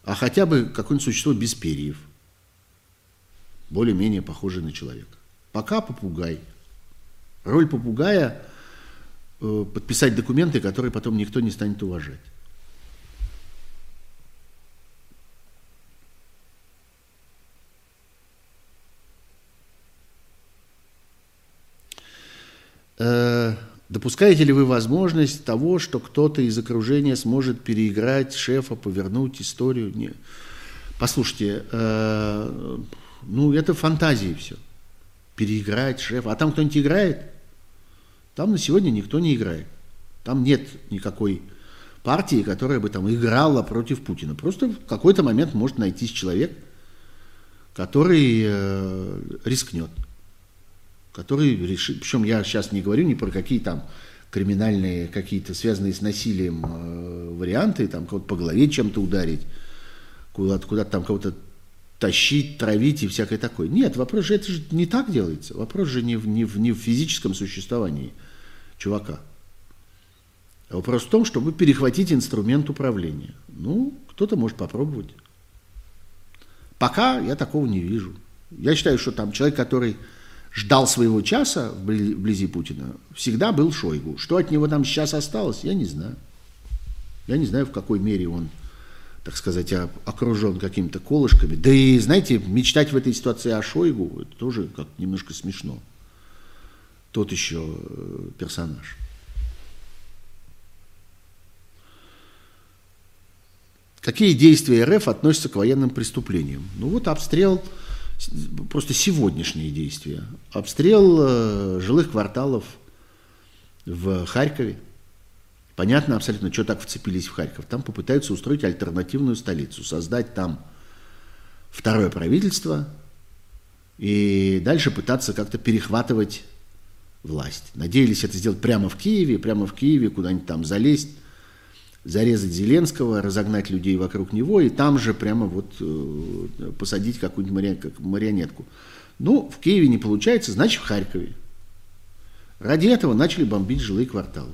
а хотя бы какое-нибудь существо без перьев, более-менее похожее на человека. Пока попугай. Роль попугая э, подписать документы, которые потом никто не станет уважать. Э, допускаете ли вы возможность того, что кто-то из окружения сможет переиграть шефа, повернуть историю? Не. Послушайте, э, ну это фантазии все переиграть шефа. А там кто-нибудь играет? Там на сегодня никто не играет. Там нет никакой партии, которая бы там играла против Путина. Просто в какой-то момент может найтись человек, который э, рискнет, который решит. Причем я сейчас не говорю ни про какие там криминальные, какие-то связанные с насилием э, варианты, там кого-то по голове чем-то ударить, куда-то куда там кого-то тащить, травить и всякое такое. Нет, вопрос же, это же не так делается. Вопрос же не в, не в, не в физическом существовании чувака. А вопрос в том, чтобы перехватить инструмент управления. Ну, кто-то может попробовать. Пока я такого не вижу. Я считаю, что там человек, который ждал своего часа вблизи Путина, всегда был Шойгу. Что от него там сейчас осталось, я не знаю. Я не знаю, в какой мере он так сказать, окружен какими-то колышками. Да и, знаете, мечтать в этой ситуации о Шойгу, это тоже как немножко смешно. Тот еще э, персонаж. Какие действия РФ относятся к военным преступлениям? Ну вот обстрел, просто сегодняшние действия. Обстрел э, жилых кварталов в Харькове – Понятно абсолютно, что так вцепились в Харьков. Там попытаются устроить альтернативную столицу, создать там второе правительство и дальше пытаться как-то перехватывать власть. Надеялись это сделать прямо в Киеве, прямо в Киеве куда-нибудь там залезть, зарезать Зеленского, разогнать людей вокруг него и там же прямо вот э, посадить какую-нибудь марионетку. Ну, в Киеве не получается, значит в Харькове. Ради этого начали бомбить жилые кварталы.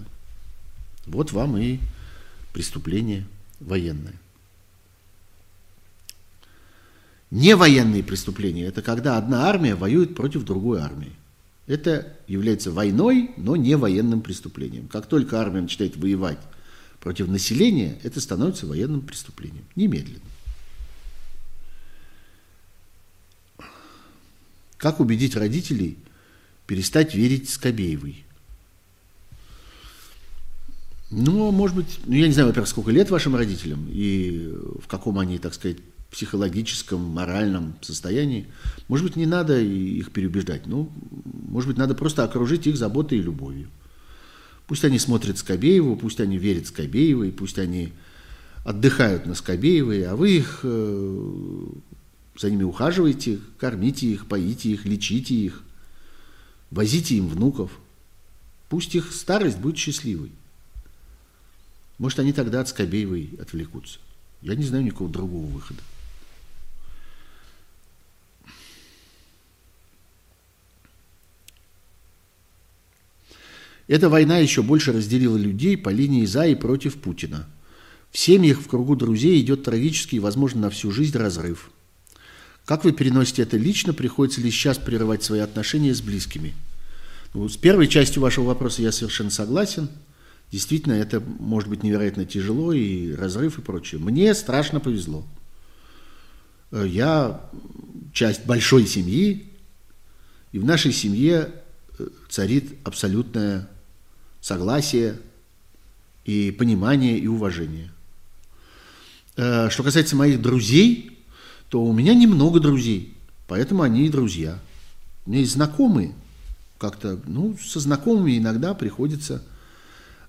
Вот вам и преступление военное. Не военные преступления – это когда одна армия воюет против другой армии. Это является войной, но не военным преступлением. Как только армия начинает воевать против населения, это становится военным преступлением. Немедленно. Как убедить родителей перестать верить Скобеевой? Ну, может быть, ну, я не знаю, во-первых, сколько лет вашим родителям и в каком они, так сказать, психологическом, моральном состоянии. Может быть, не надо их переубеждать. Ну, может быть, надо просто окружить их заботой и любовью. Пусть они смотрят Скобееву, пусть они верят Скобеевой, пусть они отдыхают на Скобеевой, а вы их э, за ними ухаживаете, кормите их, поите их, лечите их, возите им внуков. Пусть их старость будет счастливой. Может, они тогда от Скобеевой отвлекутся. Я не знаю никакого другого выхода. Эта война еще больше разделила людей по линии за и против Путина. В семьях, в кругу друзей идет трагический возможно, на всю жизнь разрыв. Как вы переносите это лично? Приходится ли сейчас прерывать свои отношения с близкими? Ну, с первой частью вашего вопроса я совершенно согласен. Действительно, это может быть невероятно тяжело, и разрыв, и прочее. Мне страшно повезло. Э, я часть большой семьи, и в нашей семье э, царит абсолютное согласие и понимание и уважение. Э, что касается моих друзей, то у меня немного друзей, поэтому они и друзья. У меня есть знакомые, как-то, ну, со знакомыми иногда приходится,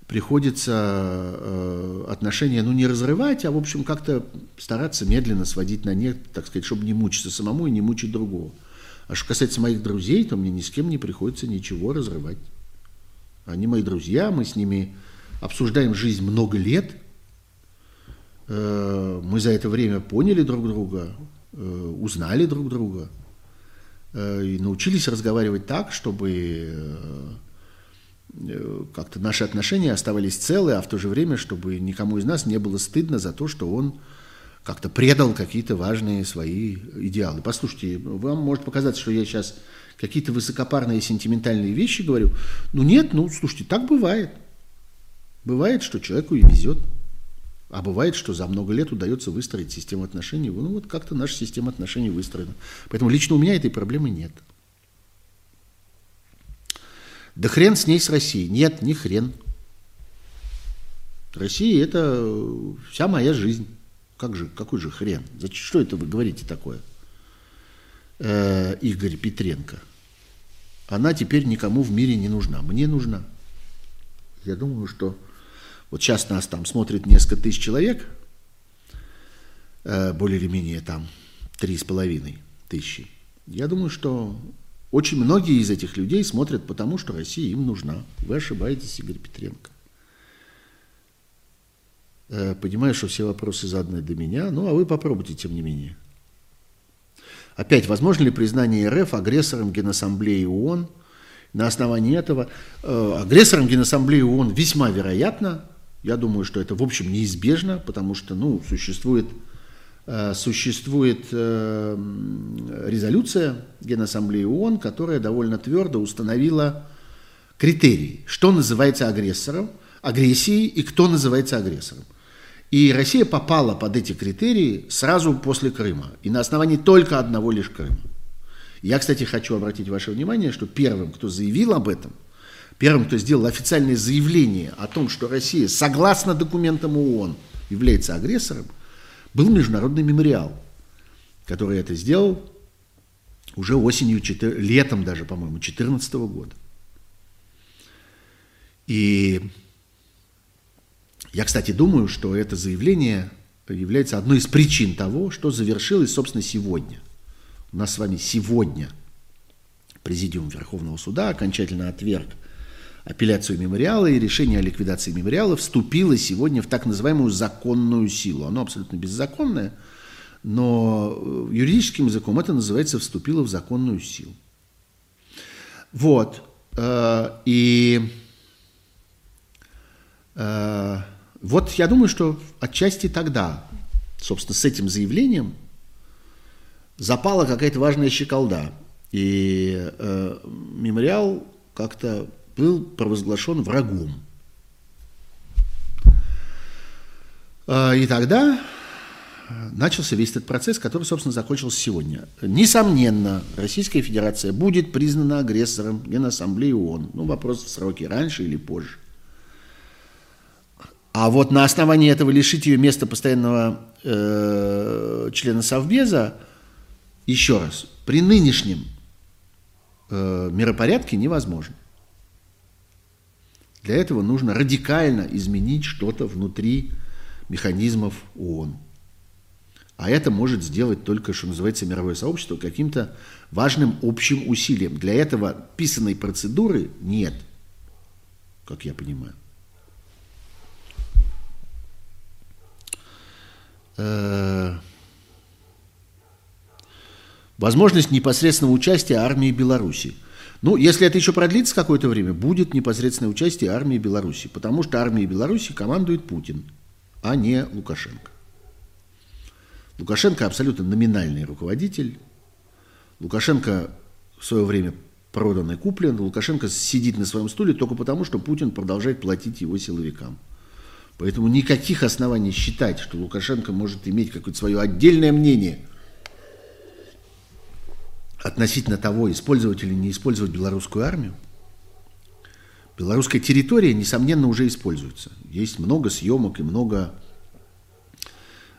приходится э, отношения, ну, не разрывать, а, в общем, как-то стараться медленно сводить на нет, так сказать, чтобы не мучиться самому и не мучить другого. А что касается моих друзей, то мне ни с кем не приходится ничего разрывать. Они мои друзья, мы с ними обсуждаем жизнь много лет. Э, мы за это время поняли друг друга, э, узнали друг друга э, и научились разговаривать так, чтобы как-то наши отношения оставались целы, а в то же время, чтобы никому из нас не было стыдно за то, что он как-то предал какие-то важные свои идеалы. Послушайте, вам может показаться, что я сейчас какие-то высокопарные сентиментальные вещи говорю. Ну нет, ну слушайте, так бывает. Бывает, что человеку и везет. А бывает, что за много лет удается выстроить систему отношений. Ну вот как-то наша система отношений выстроена. Поэтому лично у меня этой проблемы нет. Да хрен с ней, с Россией. Нет, не хрен. Россия – это вся моя жизнь. Как же, какой же хрен? Что это вы говорите такое? Э, Игорь Петренко. Она теперь никому в мире не нужна. Мне нужна. Я думаю, что вот сейчас нас там смотрит несколько тысяч человек, э, более или менее там три с половиной тысячи. Я думаю, что очень многие из этих людей смотрят потому, что Россия им нужна. Вы ошибаетесь, Игорь Петренко. Э, понимаю, что все вопросы заданы до меня, ну а вы попробуйте, тем не менее. Опять, возможно ли признание РФ агрессором Генассамблеи ООН? На основании этого э, агрессором Генассамблеи ООН весьма вероятно. Я думаю, что это, в общем, неизбежно, потому что ну, существует, э, существует э, резолюция Генассамблеи ООН, которая довольно твердо установила критерии, что называется агрессором, агрессией и кто называется агрессором. И Россия попала под эти критерии сразу после Крыма. И на основании только одного лишь Крыма. Я, кстати, хочу обратить ваше внимание, что первым, кто заявил об этом, первым, кто сделал официальное заявление о том, что Россия, согласно документам ООН, является агрессором, был Международный мемориал, который это сделал уже осенью, летом даже, по-моему, 2014 года. И я, кстати, думаю, что это заявление является одной из причин того, что завершилось, собственно, сегодня. У нас с вами сегодня Президиум Верховного Суда окончательно отверг апелляцию мемориала, и решение о ликвидации мемориала вступило сегодня в так называемую законную силу. Оно абсолютно беззаконное, но юридическим языком это называется «вступило в законную силу». Вот. Э, и э, вот я думаю, что отчасти тогда, собственно, с этим заявлением запала какая-то важная щеколда. И э, мемориал как-то был провозглашен врагом. Э, и тогда начался весь этот процесс, который, собственно, закончился сегодня. Несомненно, Российская Федерация будет признана агрессором Генассамблеи ООН. Ну, вопрос в сроке, раньше или позже. А вот на основании этого лишить ее места постоянного э, члена Совбеза, еще раз, при нынешнем э, миропорядке невозможно. Для этого нужно радикально изменить что-то внутри механизмов ООН. А это может сделать только, что называется, мировое сообщество каким-то важным общим усилием. Для этого писанной процедуры нет, как я понимаю. Э, возможность непосредственного участия армии Беларуси. Ну, если это еще продлится какое-то время, будет непосредственное участие армии Беларуси, потому что армией Беларуси командует Путин, а не Лукашенко. Лукашенко абсолютно номинальный руководитель. Лукашенко в свое время продан и куплен. Лукашенко сидит на своем стуле только потому, что Путин продолжает платить его силовикам. Поэтому никаких оснований считать, что Лукашенко может иметь какое-то свое отдельное мнение относительно того, использовать или не использовать белорусскую армию. Белорусская территория, несомненно, уже используется. Есть много съемок и много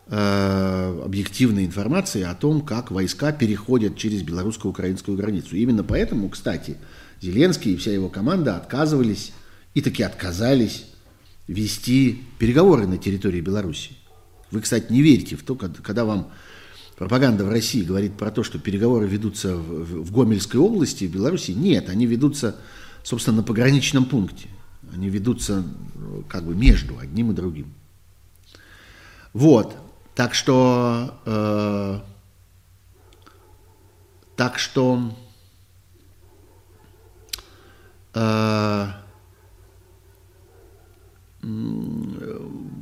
э, объективной информации о том, как войска переходят через белорусско-украинскую границу. Именно поэтому, кстати, Зеленский и вся его команда отказывались и таки отказались вести переговоры на территории Беларуси. Вы, кстати, не верите в то, когда вам пропаганда в России говорит про то, что переговоры ведутся в, Гомельской области, в Беларуси. Нет, они ведутся, собственно, на пограничном пункте. Они ведутся как бы между одним и другим. Вот. Так что, э, так что э,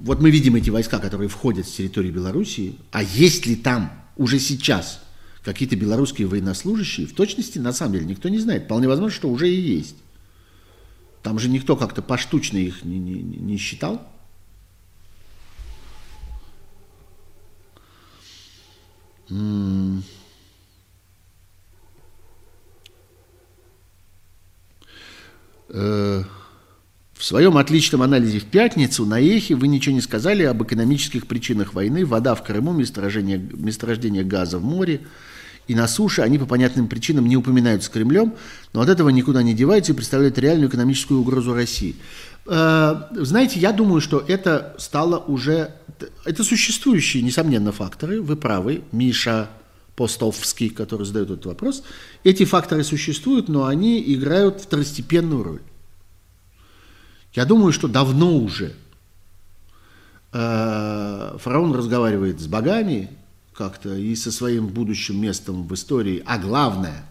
вот мы видим эти войска, которые входят с территории Белоруссии, а есть ли там уже сейчас какие-то белорусские военнослужащие, в точности, на самом деле, никто не знает. Вполне возможно, что уже и есть. Там же никто как-то поштучно их не, не, не считал. М -м в своем отличном анализе в пятницу на Эхе вы ничего не сказали об экономических причинах войны. Вода в Крыму, месторождение, месторождение газа в море и на суше. Они по понятным причинам не упоминаются Кремлем, но от этого никуда не деваются и представляют реальную экономическую угрозу России. Э, знаете, я думаю, что это стало уже... Это существующие, несомненно, факторы. Вы правы. Миша Постовский, который задает этот вопрос. Эти факторы существуют, но они играют второстепенную роль. Я думаю, что давно уже э, фараон разговаривает с богами как-то и со своим будущим местом в истории, а главное,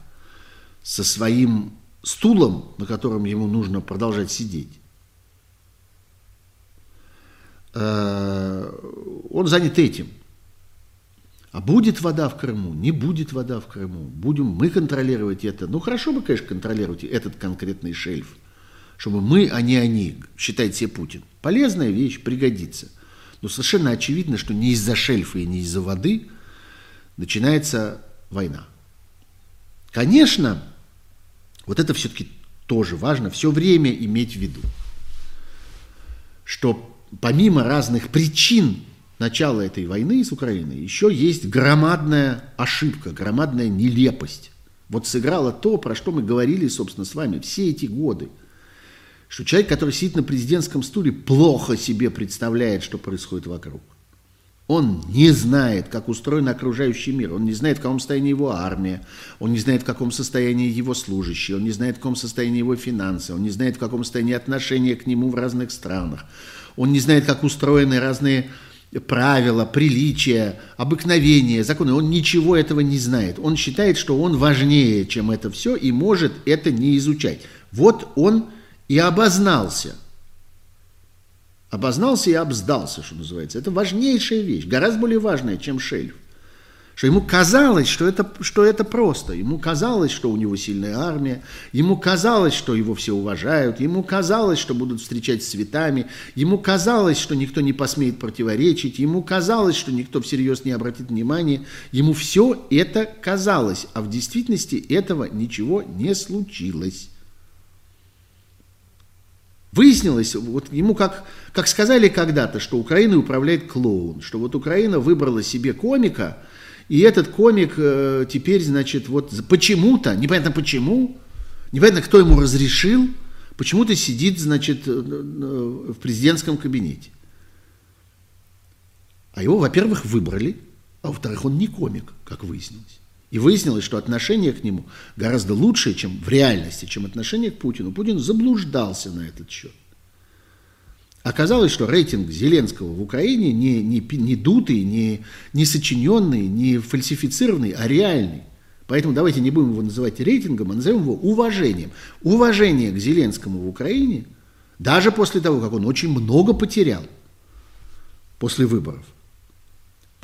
со своим стулом, на котором ему нужно продолжать сидеть. Э, он занят этим. А будет вода в Крыму, не будет вода в Крыму, будем мы контролировать это. Ну, хорошо бы, конечно, контролировать этот конкретный шельф – чтобы мы, а не они, считает себе Путин. Полезная вещь, пригодится. Но совершенно очевидно, что не из-за шельфа и не из-за воды начинается война. Конечно, вот это все-таки тоже важно все время иметь в виду, что помимо разных причин начала этой войны с Украиной, еще есть громадная ошибка, громадная нелепость. Вот сыграло то, про что мы говорили, собственно, с вами все эти годы – что человек, который сидит на президентском стуле, плохо себе представляет, что происходит вокруг. Он не знает, как устроен окружающий мир, он не знает, в каком состоянии его армия, он не знает, в каком состоянии его служащие, он не знает, в каком состоянии его финансы, он не знает, в каком состоянии отношения к нему в разных странах, он не знает, как устроены разные правила, приличия, обыкновения, законы. Он ничего этого не знает. Он считает, что он важнее, чем это все, и может это не изучать. Вот он и обознался. Обознался и обсдался, что называется. Это важнейшая вещь, гораздо более важная, чем шельф. Что ему казалось, что это, что это просто. Ему казалось, что у него сильная армия. Ему казалось, что его все уважают. Ему казалось, что будут встречать с цветами. Ему казалось, что никто не посмеет противоречить. Ему казалось, что никто всерьез не обратит внимания. Ему все это казалось. А в действительности этого ничего не случилось. Выяснилось, вот ему как, как сказали когда-то, что Украиной управляет клоун, что вот Украина выбрала себе комика, и этот комик э, теперь, значит, вот почему-то, непонятно почему, непонятно, кто ему разрешил, почему-то сидит, значит, э, э, в президентском кабинете. А его, во-первых, выбрали, а во-вторых, он не комик, как выяснилось. И выяснилось, что отношение к нему гораздо лучше, чем в реальности, чем отношение к Путину. Путин заблуждался на этот счет. Оказалось, что рейтинг Зеленского в Украине не, не, не дутый, не, не сочиненный, не фальсифицированный, а реальный. Поэтому давайте не будем его называть рейтингом, а назовем его уважением. Уважение к Зеленскому в Украине, даже после того, как он очень много потерял после выборов,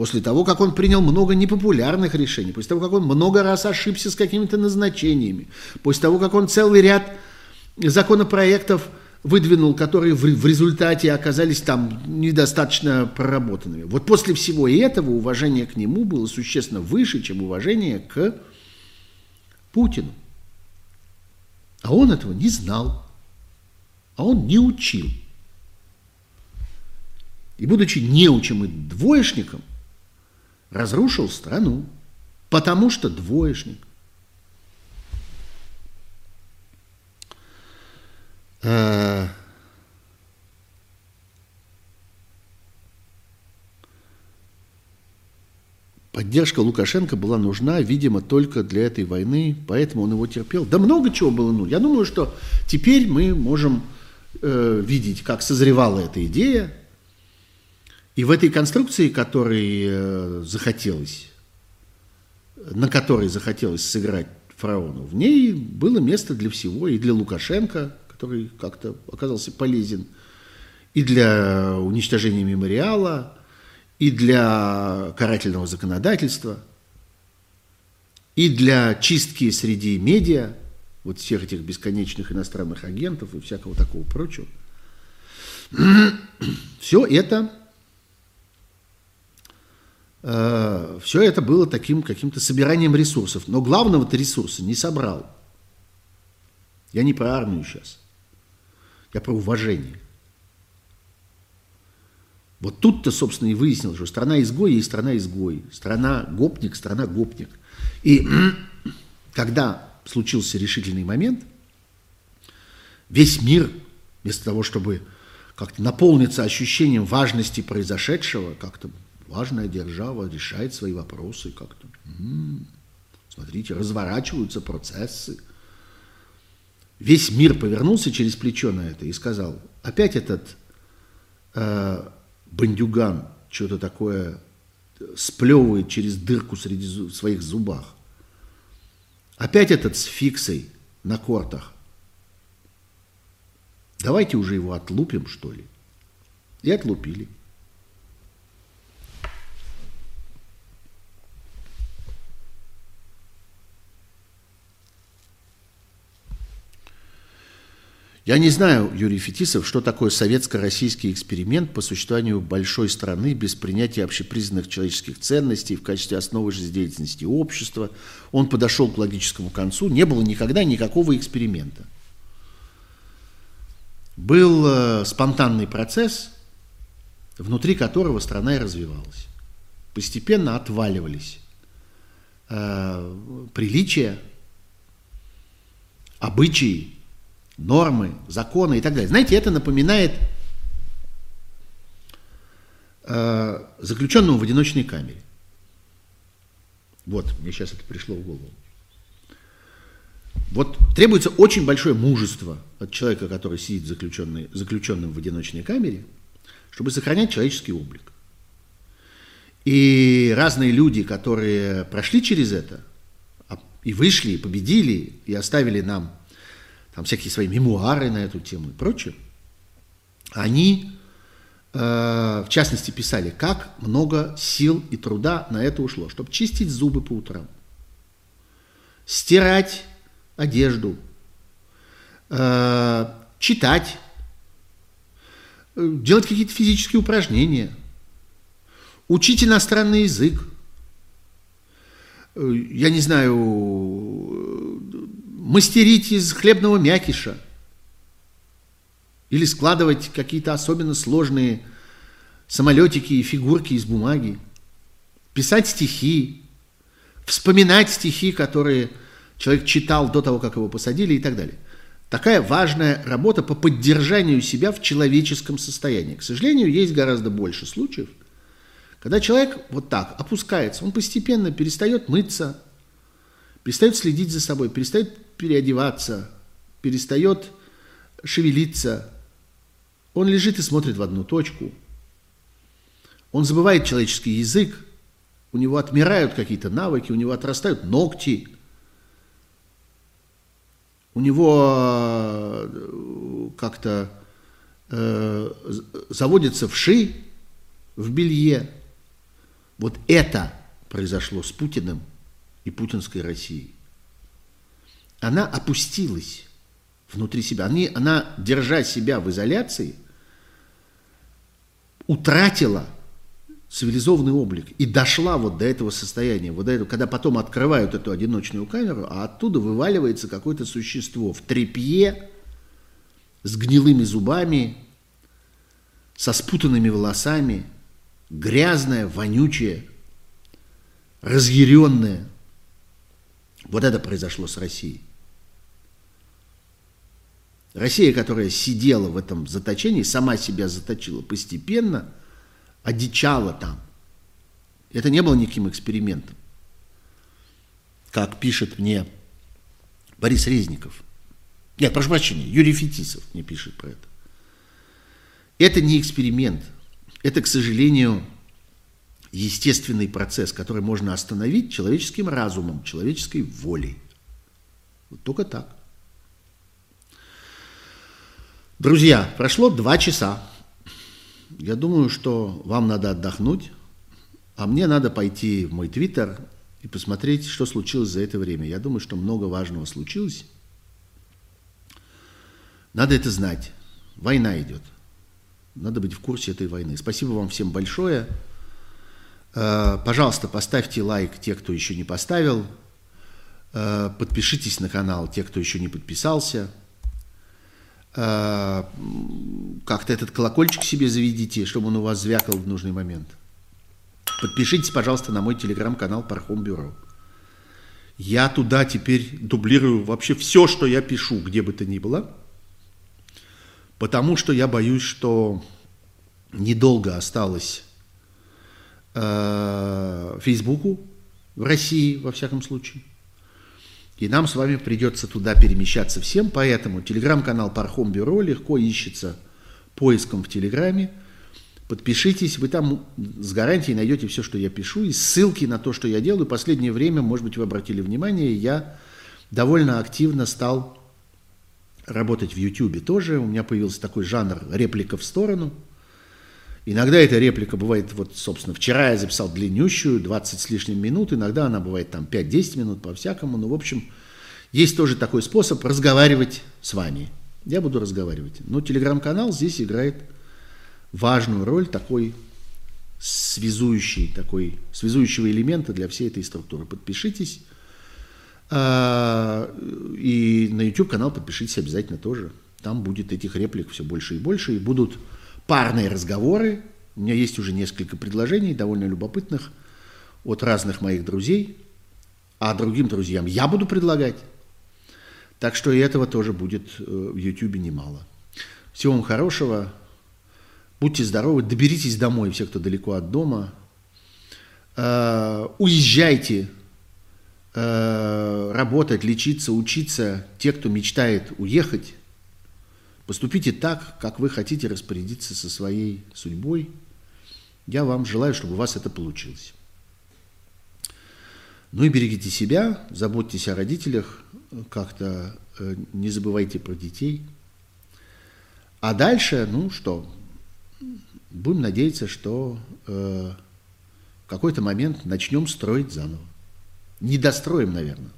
после того, как он принял много непопулярных решений, после того, как он много раз ошибся с какими-то назначениями, после того, как он целый ряд законопроектов выдвинул, которые в, результате оказались там недостаточно проработанными. Вот после всего этого уважение к нему было существенно выше, чем уважение к Путину. А он этого не знал, а он не учил. И будучи неучим и двоечником, разрушил страну, потому что двоечник. Э, поддержка Лукашенко была нужна, видимо, только для этой войны, поэтому он его терпел. Да много чего было нужно. Я думаю, что теперь мы можем э, видеть, как созревала эта идея, и в этой конструкции, которой э, захотелось, на которой захотелось сыграть фараону, в ней было место для всего, и для Лукашенко, который как-то оказался полезен, и для уничтожения мемориала, и для карательного законодательства, и для чистки среди медиа, вот всех этих бесконечных иностранных агентов и всякого такого прочего. Все это Э, все это было таким каким-то собиранием ресурсов. Но главного-то ресурса не собрал. Я не про армию сейчас. Я про уважение. Вот тут-то, собственно, и выяснилось, что страна изгой есть страна изгой. Страна гопник, страна гопник. И когда случился решительный момент, весь мир, вместо того, чтобы как-то наполниться ощущением важности произошедшего, как-то важная держава решает свои вопросы как-то. М-м-м. Смотрите, разворачиваются процессы. Весь мир повернулся через плечо на это и сказал, опять этот э, бандюган что-то такое сплевывает через дырку среди зу- своих зубах. Опять этот с фиксой на кортах. Давайте уже его отлупим, что ли. И отлупили. Я не знаю, Юрий Фетисов, что такое советско-российский эксперимент по существованию большой страны без принятия общепризнанных человеческих ценностей в качестве основы жизнедеятельности общества. Он подошел к логическому концу. Не было никогда никакого эксперимента. Был э, спонтанный процесс, внутри которого страна и развивалась. Постепенно отваливались э, приличия, обычаи, нормы, законы и так далее. Знаете, это напоминает э, заключенному в одиночной камере. Вот, мне сейчас это пришло в голову. Вот требуется очень большое мужество от человека, который сидит заключенный, заключенным в одиночной камере, чтобы сохранять человеческий облик. И разные люди, которые прошли через это, а, и вышли, и победили, и оставили нам там всякие свои мемуары на эту тему и прочее, они, э, в частности, писали, как много сил и труда на это ушло, чтобы чистить зубы по утрам, стирать одежду, э, читать, э, делать какие-то физические упражнения, учить иностранный язык, я не знаю, мастерить из хлебного мякиша или складывать какие-то особенно сложные самолетики и фигурки из бумаги, писать стихи, вспоминать стихи, которые человек читал до того, как его посадили и так далее. Такая важная работа по поддержанию себя в человеческом состоянии. К сожалению, есть гораздо больше случаев, когда человек вот так опускается, он постепенно перестает мыться, перестает следить за собой, перестает переодеваться, перестает шевелиться. Он лежит и смотрит в одну точку. Он забывает человеческий язык. у него отмирают какие-то навыки, у него отрастают ногти, у него э, как-то э, заводятся вши в белье. Вот это произошло с Путиным и путинской Россией. Она опустилась внутри себя. Они, она, держа себя в изоляции, утратила цивилизованный облик и дошла вот до этого состояния, вот до этого, когда потом открывают эту одиночную камеру, а оттуда вываливается какое-то существо в трепье, с гнилыми зубами, со спутанными волосами, грязное, вонючее, разъяренное. Вот это произошло с Россией. Россия, которая сидела в этом заточении, сама себя заточила постепенно, одичала там. Это не было никаким экспериментом. Как пишет мне Борис Резников. Нет, прошу прощения, Юрий Фетисов мне пишет про это. Это не эксперимент. Это, к сожалению, естественный процесс, который можно остановить человеческим разумом, человеческой волей. Вот только так. Друзья, прошло два часа. Я думаю, что вам надо отдохнуть, а мне надо пойти в мой твиттер и посмотреть, что случилось за это время. Я думаю, что много важного случилось. Надо это знать. Война идет. Надо быть в курсе этой войны. Спасибо вам всем большое. Э, пожалуйста, поставьте лайк те, кто еще не поставил. Э, подпишитесь на канал те, кто еще не подписался. Э, как-то этот колокольчик себе заведите, чтобы он у вас звякал в нужный момент. Подпишитесь, пожалуйста, на мой телеграм-канал Пархом Бюро. Я туда теперь дублирую вообще все, что я пишу, где бы то ни было, потому что я боюсь, что недолго осталось э, Фейсбуку в России, во всяком случае. И нам с вами придется туда перемещаться всем, поэтому телеграм-канал Пархом Бюро легко ищется поиском в Телеграме. Подпишитесь, вы там с гарантией найдете все, что я пишу, и ссылки на то, что я делаю. Последнее время, может быть, вы обратили внимание, я довольно активно стал работать в YouTube тоже. У меня появился такой жанр реплика в сторону. Иногда эта реплика бывает, вот, собственно, вчера я записал длиннющую, 20 с лишним минут, иногда она бывает там 5-10 минут по-всякому, но, в общем, есть тоже такой способ разговаривать с вами. Я буду разговаривать. Но телеграм-канал здесь играет важную роль такой связующий, такой связующего элемента для всей этой структуры. Подпишитесь. А, и на YouTube канал подпишитесь обязательно тоже. Там будет этих реплик все больше и больше. И будут парные разговоры. У меня есть уже несколько предложений, довольно любопытных, от разных моих друзей. А другим друзьям я буду предлагать. Так что и этого тоже будет э, в YouTube немало. Всего вам хорошего. Будьте здоровы. Доберитесь домой, все, кто далеко от дома. Э, уезжайте э, работать, лечиться, учиться. Те, кто мечтает уехать, поступите так, как вы хотите распорядиться со своей судьбой. Я вам желаю, чтобы у вас это получилось. Ну и берегите себя, заботьтесь о родителях, как-то э, не забывайте про детей. А дальше, ну что, будем надеяться, что э, в какой-то момент начнем строить заново. Не достроим, наверное,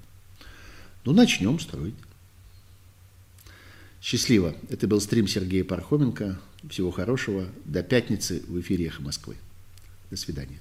но начнем строить. Счастливо. Это был стрим Сергея Пархоменко. Всего хорошего. До пятницы в эфире «Эхо Москвы». До свидания.